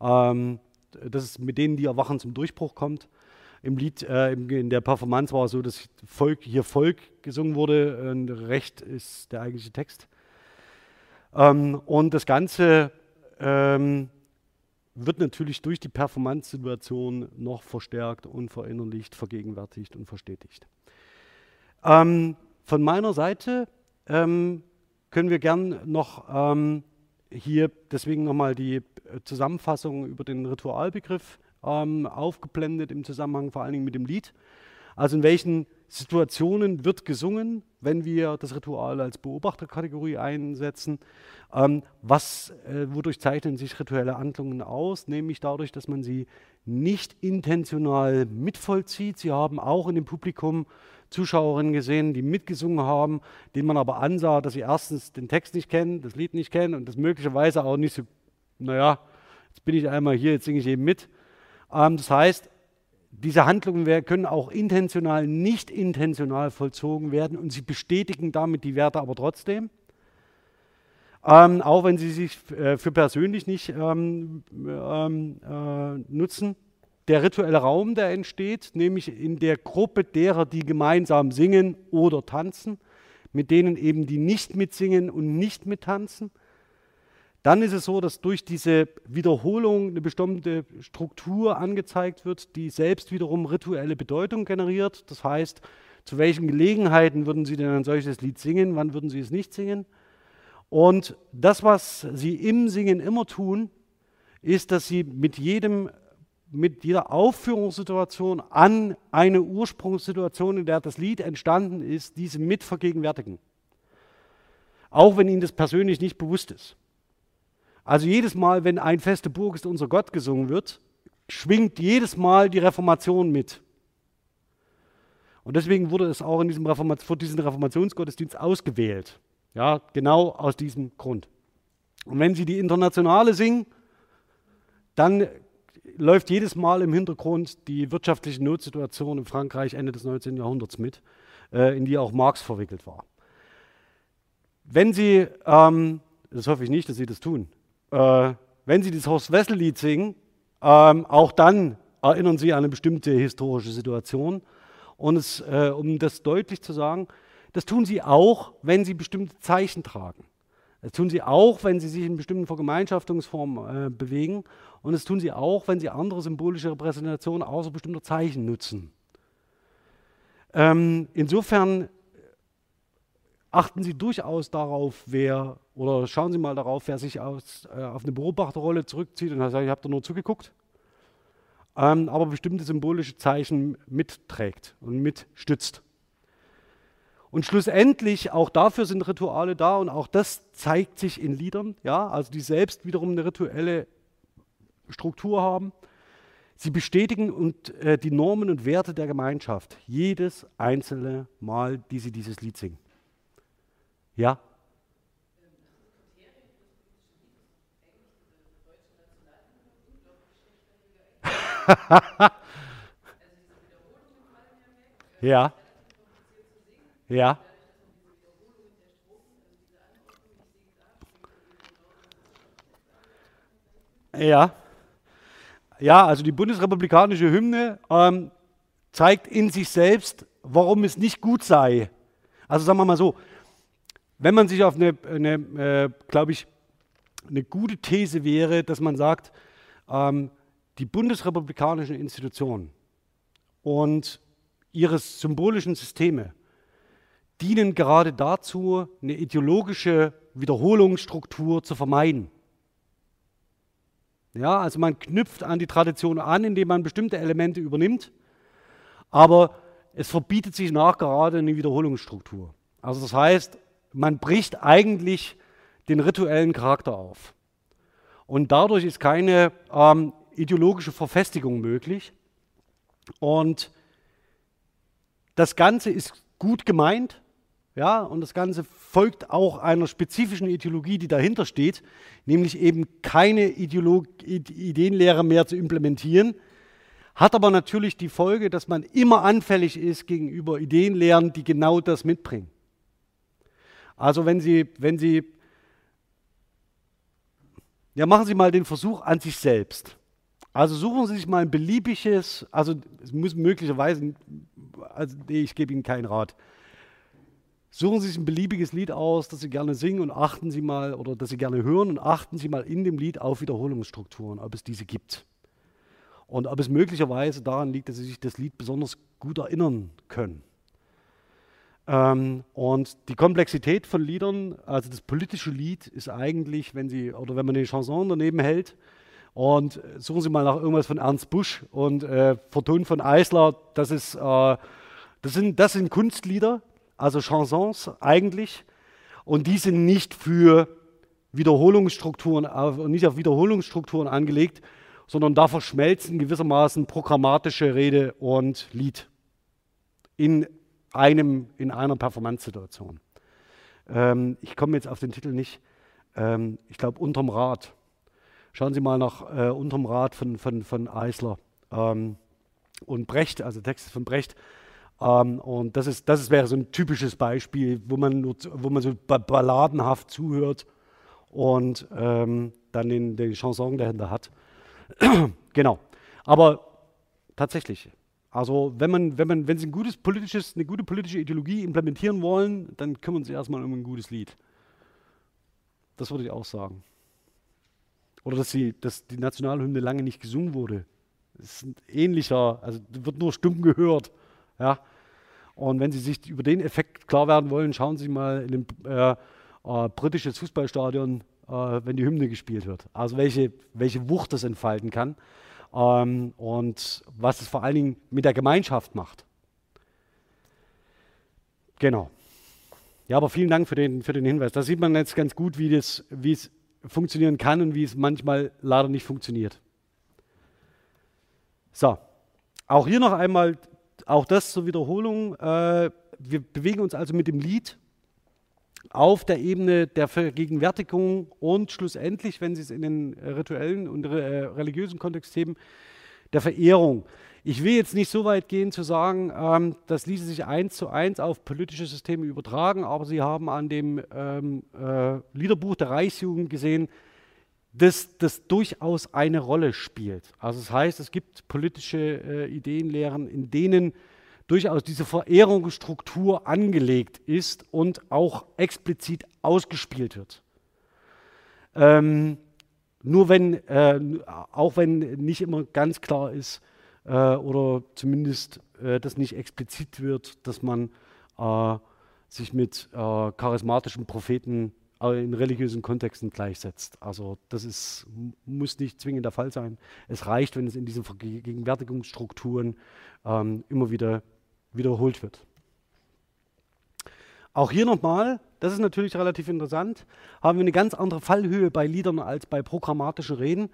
ähm, dass es mit denen, die erwachen, zum Durchbruch kommt. Im Lied, äh, in der Performance war es so, dass Volk, hier Volk gesungen wurde, und Recht ist der eigentliche Text. Ähm, und das Ganze ähm, wird natürlich durch die Performance-Situation noch verstärkt und verinnerlicht, vergegenwärtigt und verstetigt. Ähm, von meiner Seite ähm, können wir gern noch ähm, hier deswegen nochmal die Zusammenfassung über den Ritualbegriff ähm, aufgeblendet im Zusammenhang vor allen Dingen mit dem Lied. Also in welchen Situationen wird gesungen, wenn wir das Ritual als Beobachterkategorie einsetzen. Ähm, was, äh, wodurch zeichnen sich rituelle Handlungen aus? Nämlich dadurch, dass man sie nicht intentional mitvollzieht. Sie haben auch in dem Publikum Zuschauerinnen gesehen, die mitgesungen haben, denen man aber ansah, dass sie erstens den Text nicht kennen, das Lied nicht kennen und das möglicherweise auch nicht so, naja, jetzt bin ich einmal hier, jetzt singe ich eben mit. Ähm, das heißt, diese Handlungen können auch intentional, nicht intentional vollzogen werden und sie bestätigen damit die Werte aber trotzdem. Ähm, auch wenn sie sich äh, für persönlich nicht ähm, ähm, äh, nutzen. Der rituelle Raum, der entsteht, nämlich in der Gruppe derer, die gemeinsam singen oder tanzen, mit denen eben die nicht mitsingen und nicht mittanzen. Dann ist es so, dass durch diese Wiederholung eine bestimmte Struktur angezeigt wird, die selbst wiederum rituelle Bedeutung generiert. Das heißt, Zu welchen Gelegenheiten würden Sie denn ein solches Lied singen? Wann würden Sie es nicht singen? Und das, was Sie im Singen immer tun, ist, dass Sie mit jedem mit jeder Aufführungssituation an eine Ursprungssituation, in der das Lied entstanden ist, diese mit vergegenwärtigen. Auch wenn Ihnen das persönlich nicht bewusst ist. Also jedes Mal, wenn ein feste Burg ist unser Gott gesungen wird, schwingt jedes Mal die Reformation mit. Und deswegen wurde es auch in diesem Reformat für diesen Reformationsgottesdienst ausgewählt. Ja, genau aus diesem Grund. Und wenn Sie die Internationale singen, dann läuft jedes Mal im Hintergrund die wirtschaftliche Notsituation in Frankreich Ende des 19. Jahrhunderts mit, äh, in die auch Marx verwickelt war. Wenn Sie, ähm, das hoffe ich nicht, dass Sie das tun, äh, wenn Sie das Horst Wessel-Lied singen, ähm, auch dann erinnern Sie an eine bestimmte historische Situation. Und es, äh, um das deutlich zu sagen, das tun Sie auch, wenn Sie bestimmte Zeichen tragen. Das tun Sie auch, wenn Sie sich in bestimmten Vergemeinschaftungsformen äh, bewegen. Und das tun Sie auch, wenn Sie andere symbolische Repräsentationen außer bestimmter Zeichen nutzen. Ähm, insofern achten Sie durchaus darauf, wer, oder schauen Sie mal darauf, wer sich aus, äh, auf eine Beobachterrolle zurückzieht und sagt, ich habe da nur zugeguckt, ähm, aber bestimmte symbolische Zeichen mitträgt und mitstützt. Und schlussendlich, auch dafür sind Rituale da und auch das zeigt sich in Liedern, ja, also die selbst wiederum eine rituelle Struktur haben. Sie bestätigen und, äh, die Normen und Werte der Gemeinschaft jedes einzelne Mal, die sie dieses Lied singen. Ja? Ja. Ja. Ja. Ja, also die bundesrepublikanische Hymne ähm, zeigt in sich selbst, warum es nicht gut sei. Also sagen wir mal so, wenn man sich auf eine, eine äh, glaube ich, eine gute These wäre, dass man sagt, ähm, die bundesrepublikanischen Institutionen und ihre symbolischen Systeme dienen gerade dazu, eine ideologische Wiederholungsstruktur zu vermeiden. Ja, also man knüpft an die Tradition an, indem man bestimmte Elemente übernimmt, aber es verbietet sich nachgerade eine Wiederholungsstruktur. Also das heißt, man bricht eigentlich den rituellen Charakter auf. Und dadurch ist keine ähm, ideologische Verfestigung möglich. Und das Ganze ist gut gemeint, ja, und das Ganze folgt auch einer spezifischen Ideologie, die dahinter steht, nämlich eben keine Ideolog Ideenlehre mehr zu implementieren, hat aber natürlich die Folge, dass man immer anfällig ist gegenüber Ideenlehren, die genau das mitbringen. Also wenn Sie, wenn Sie, ja, machen Sie mal den Versuch an sich selbst. Also suchen Sie sich mal ein beliebiges, also es muss möglicherweise, also nee, ich gebe Ihnen keinen Rat. Suchen Sie sich ein beliebiges Lied aus, das Sie gerne singen und achten Sie mal, oder das Sie gerne hören und achten Sie mal in dem Lied auf Wiederholungsstrukturen, ob es diese gibt. Und ob es möglicherweise daran liegt, dass Sie sich das Lied besonders gut erinnern können. Ähm, und die Komplexität von Liedern, also das politische Lied ist eigentlich, wenn Sie, oder wenn man eine Chanson daneben hält, und suchen Sie mal nach irgendwas von Ernst Busch und äh, vertont von Eisler, das, ist, äh, das, sind, das sind Kunstlieder, also Chansons eigentlich, und die sind nicht für Wiederholungsstrukturen, nicht auf Wiederholungsstrukturen angelegt, sondern da verschmelzen gewissermaßen programmatische Rede und Lied in, einem, in einer Performance-Situation. Ähm, ich komme jetzt auf den Titel nicht. Ähm, ich glaube, Unterm Rad. Schauen Sie mal nach äh, Unterm Rad von, von, von Eisler ähm, und Brecht, also Text von Brecht. Ähm, und das, ist, das ist, wäre so ein typisches Beispiel, wo man, wo man so balladenhaft zuhört und ähm, dann den, den Chanson dahinter hat. genau. Aber tatsächlich, also wenn, man, wenn, man, wenn Sie ein gutes politisches, eine gute politische Ideologie implementieren wollen, dann kümmern Sie erstmal um ein gutes Lied. Das würde ich auch sagen. Oder dass, sie, dass die Nationalhymne lange nicht gesungen wurde. Das ist ein ähnlicher, also wird nur stumm gehört. Ja? Und wenn Sie sich über den Effekt klar werden wollen, schauen Sie mal in ein äh, äh, britisches Fußballstadion, äh, wenn die Hymne gespielt wird. Also welche, welche Wucht das entfalten kann ähm, und was es vor allen Dingen mit der Gemeinschaft macht. Genau. Ja, aber vielen Dank für den, für den Hinweis. Da sieht man jetzt ganz gut, wie, das, wie es funktionieren kann und wie es manchmal leider nicht funktioniert. So, auch hier noch einmal, auch das zur Wiederholung. Äh, wir bewegen uns also mit dem Lied auf der Ebene der Vergegenwärtigung und schlussendlich, wenn Sie es in den rituellen und äh, religiösen Kontext heben, der Verehrung. Ich will jetzt nicht so weit gehen zu sagen, ähm, das ließe sich eins zu eins auf politische Systeme übertragen, aber Sie haben an dem ähm, äh, Liederbuch der Reichsjugend gesehen, dass das durchaus eine Rolle spielt. Also das heißt, es gibt politische äh, Ideenlehren, in denen durchaus diese Verehrungsstruktur angelegt ist und auch explizit ausgespielt wird. Ähm, nur wenn, äh, auch wenn nicht immer ganz klar ist oder zumindest äh, das nicht explizit wird, dass man äh, sich mit äh, charismatischen Propheten äh, in religiösen Kontexten gleichsetzt. Also das ist, muss nicht zwingend der Fall sein. Es reicht, wenn es in diesen Vergegenwärtigungsstrukturen ähm, immer wieder wiederholt wird. Auch hier nochmal, das ist natürlich relativ interessant, haben wir eine ganz andere Fallhöhe bei Liedern als bei programmatischen Reden,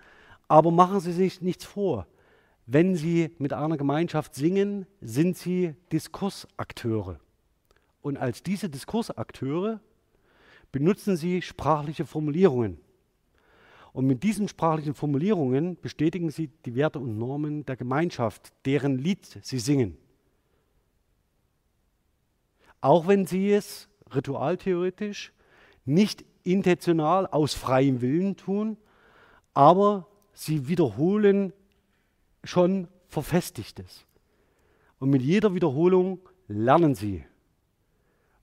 aber machen Sie sich nichts vor. Wenn Sie mit einer Gemeinschaft singen, sind Sie Diskursakteure. Und als diese Diskursakteure benutzen Sie sprachliche Formulierungen. Und mit diesen sprachlichen Formulierungen bestätigen Sie die Werte und Normen der Gemeinschaft, deren Lied Sie singen. Auch wenn Sie es ritualtheoretisch nicht intentional aus freiem Willen tun, aber Sie wiederholen schon Verfestigtes. Und mit jeder Wiederholung lernen Sie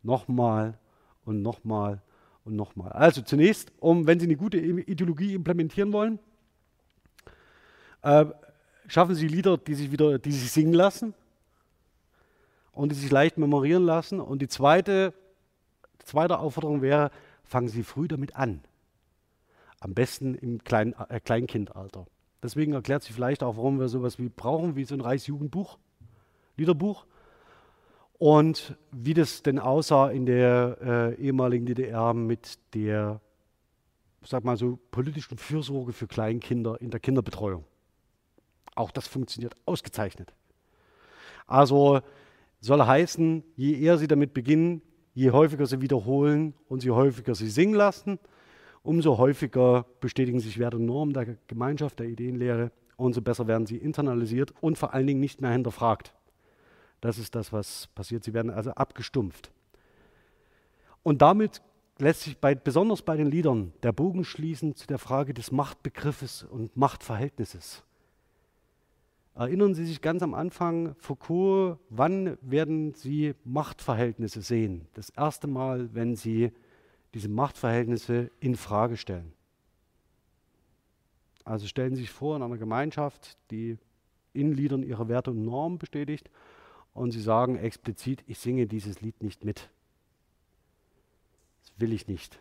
nochmal und nochmal und nochmal. Also zunächst, um, wenn Sie eine gute Ideologie implementieren wollen, äh, schaffen Sie Lieder, die sich wieder, die sich singen lassen und die sich leicht memorieren lassen. Und die zweite, die zweite Aufforderung wäre, fangen Sie früh damit an. Am besten im Klein, äh, Kleinkindalter. Deswegen erklärt sich vielleicht auch, warum wir sowas wie brauchen, wie so ein Reichsjugendbuch, Liederbuch. Und wie das denn aussah in der äh, ehemaligen DDR mit der, sag mal so, politischen Fürsorge für Kleinkinder in der Kinderbetreuung. Auch das funktioniert ausgezeichnet. Also soll heißen, je eher sie damit beginnen, je häufiger sie wiederholen und je häufiger sie singen lassen, umso häufiger bestätigen sich Werte und Normen der Gemeinschaft, der Ideenlehre, umso besser werden sie internalisiert und vor allen Dingen nicht mehr hinterfragt. Das ist das, was passiert. Sie werden also abgestumpft. Und damit lässt sich bei, besonders bei den Liedern der Bogen schließen zu der Frage des Machtbegriffes und Machtverhältnisses. Erinnern Sie sich ganz am Anfang, Foucault, wann werden Sie Machtverhältnisse sehen? Das erste Mal, wenn Sie diese Machtverhältnisse in Frage stellen. Also stellen Sie sich vor, in einer Gemeinschaft, die in Liedern ihre Werte und Normen bestätigt, und Sie sagen explizit, ich singe dieses Lied nicht mit. Das will ich nicht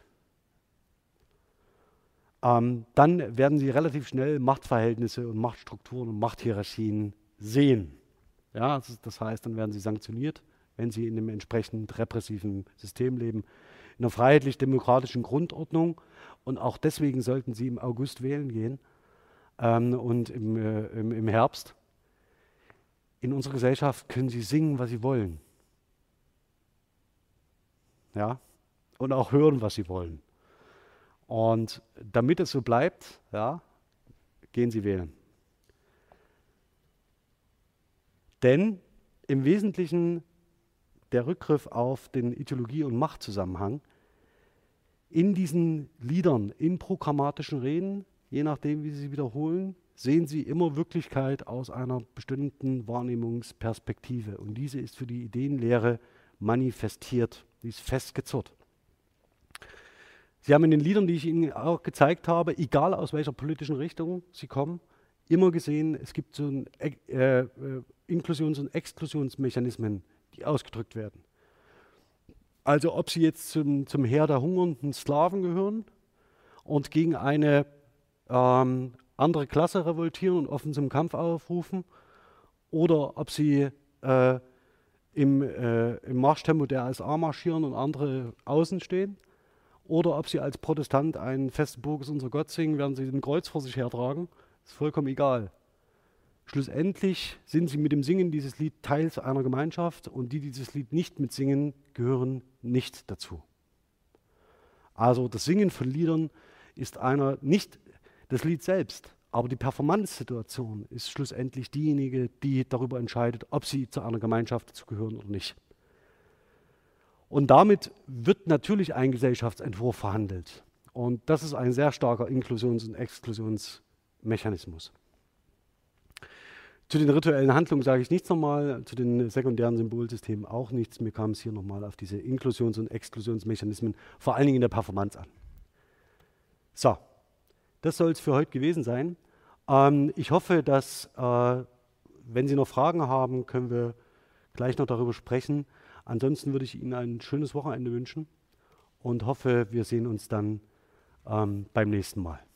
ähm, dann werden Sie relativ schnell Machtverhältnisse und Machtstrukturen und Machthierarchien sehen. Ja, das heißt, dann werden Sie sanktioniert, wenn Sie in einem entsprechend repressiven System leben, einer freiheitlich-demokratischen Grundordnung. Und auch deswegen sollten Sie im August wählen gehen ähm, und im, äh, im, im Herbst. In unserer Gesellschaft können Sie singen, was Sie wollen. Ja, und auch hören, was Sie wollen. Und damit es so bleibt, ja, gehen Sie wählen. Denn im Wesentlichen der Rückgriff auf den Ideologie- und Machtzusammenhang in diesen Liedern, in programmatischen Reden, je nachdem, wie Sie sie wiederholen, sehen Sie immer Wirklichkeit aus einer bestimmten Wahrnehmungsperspektive. Und diese ist für die Ideenlehre manifestiert, die ist festgezurrt. Sie haben in den Liedern, die ich Ihnen auch gezeigt habe, egal aus welcher politischen Richtung sie kommen, immer gesehen, es gibt so ein, äh, äh, Inklusions- und Exklusionsmechanismen, ausgedrückt werden. Also ob sie jetzt zum, zum Heer der hungernden Sklaven gehören und gegen eine ähm, andere Klasse revoltieren und offen zum Kampf aufrufen oder ob sie äh, im, äh, im Marschtempo der SA marschieren und andere außen stehen oder ob sie als Protestant einen festen Burg ist unser Gott singen, werden sie ein Kreuz vor sich hertragen, ist vollkommen egal. Schlussendlich sind sie mit dem Singen dieses Lied Teil einer Gemeinschaft und die, die dieses Lied nicht mitsingen, gehören nicht dazu. Also das Singen von Liedern ist einer nicht das Lied selbst, aber die Performance-Situation ist schlussendlich diejenige, die darüber entscheidet, ob sie zu einer Gemeinschaft dazugehören oder nicht. Und damit wird natürlich ein Gesellschaftsentwurf verhandelt. Und das ist ein sehr starker Inklusions- und Exklusionsmechanismus. Zu den rituellen Handlungen sage ich nichts nochmal, zu den sekundären Symbolsystemen auch nichts. Mir kam es hier nochmal auf diese Inklusions- und Exklusionsmechanismen, vor allen Dingen in der Performance an. So, das soll es für heute gewesen sein. Ähm, ich hoffe, dass, äh, wenn Sie noch Fragen haben, können wir gleich noch darüber sprechen. Ansonsten würde ich Ihnen ein schönes Wochenende wünschen und hoffe, wir sehen uns dann ähm, beim nächsten Mal.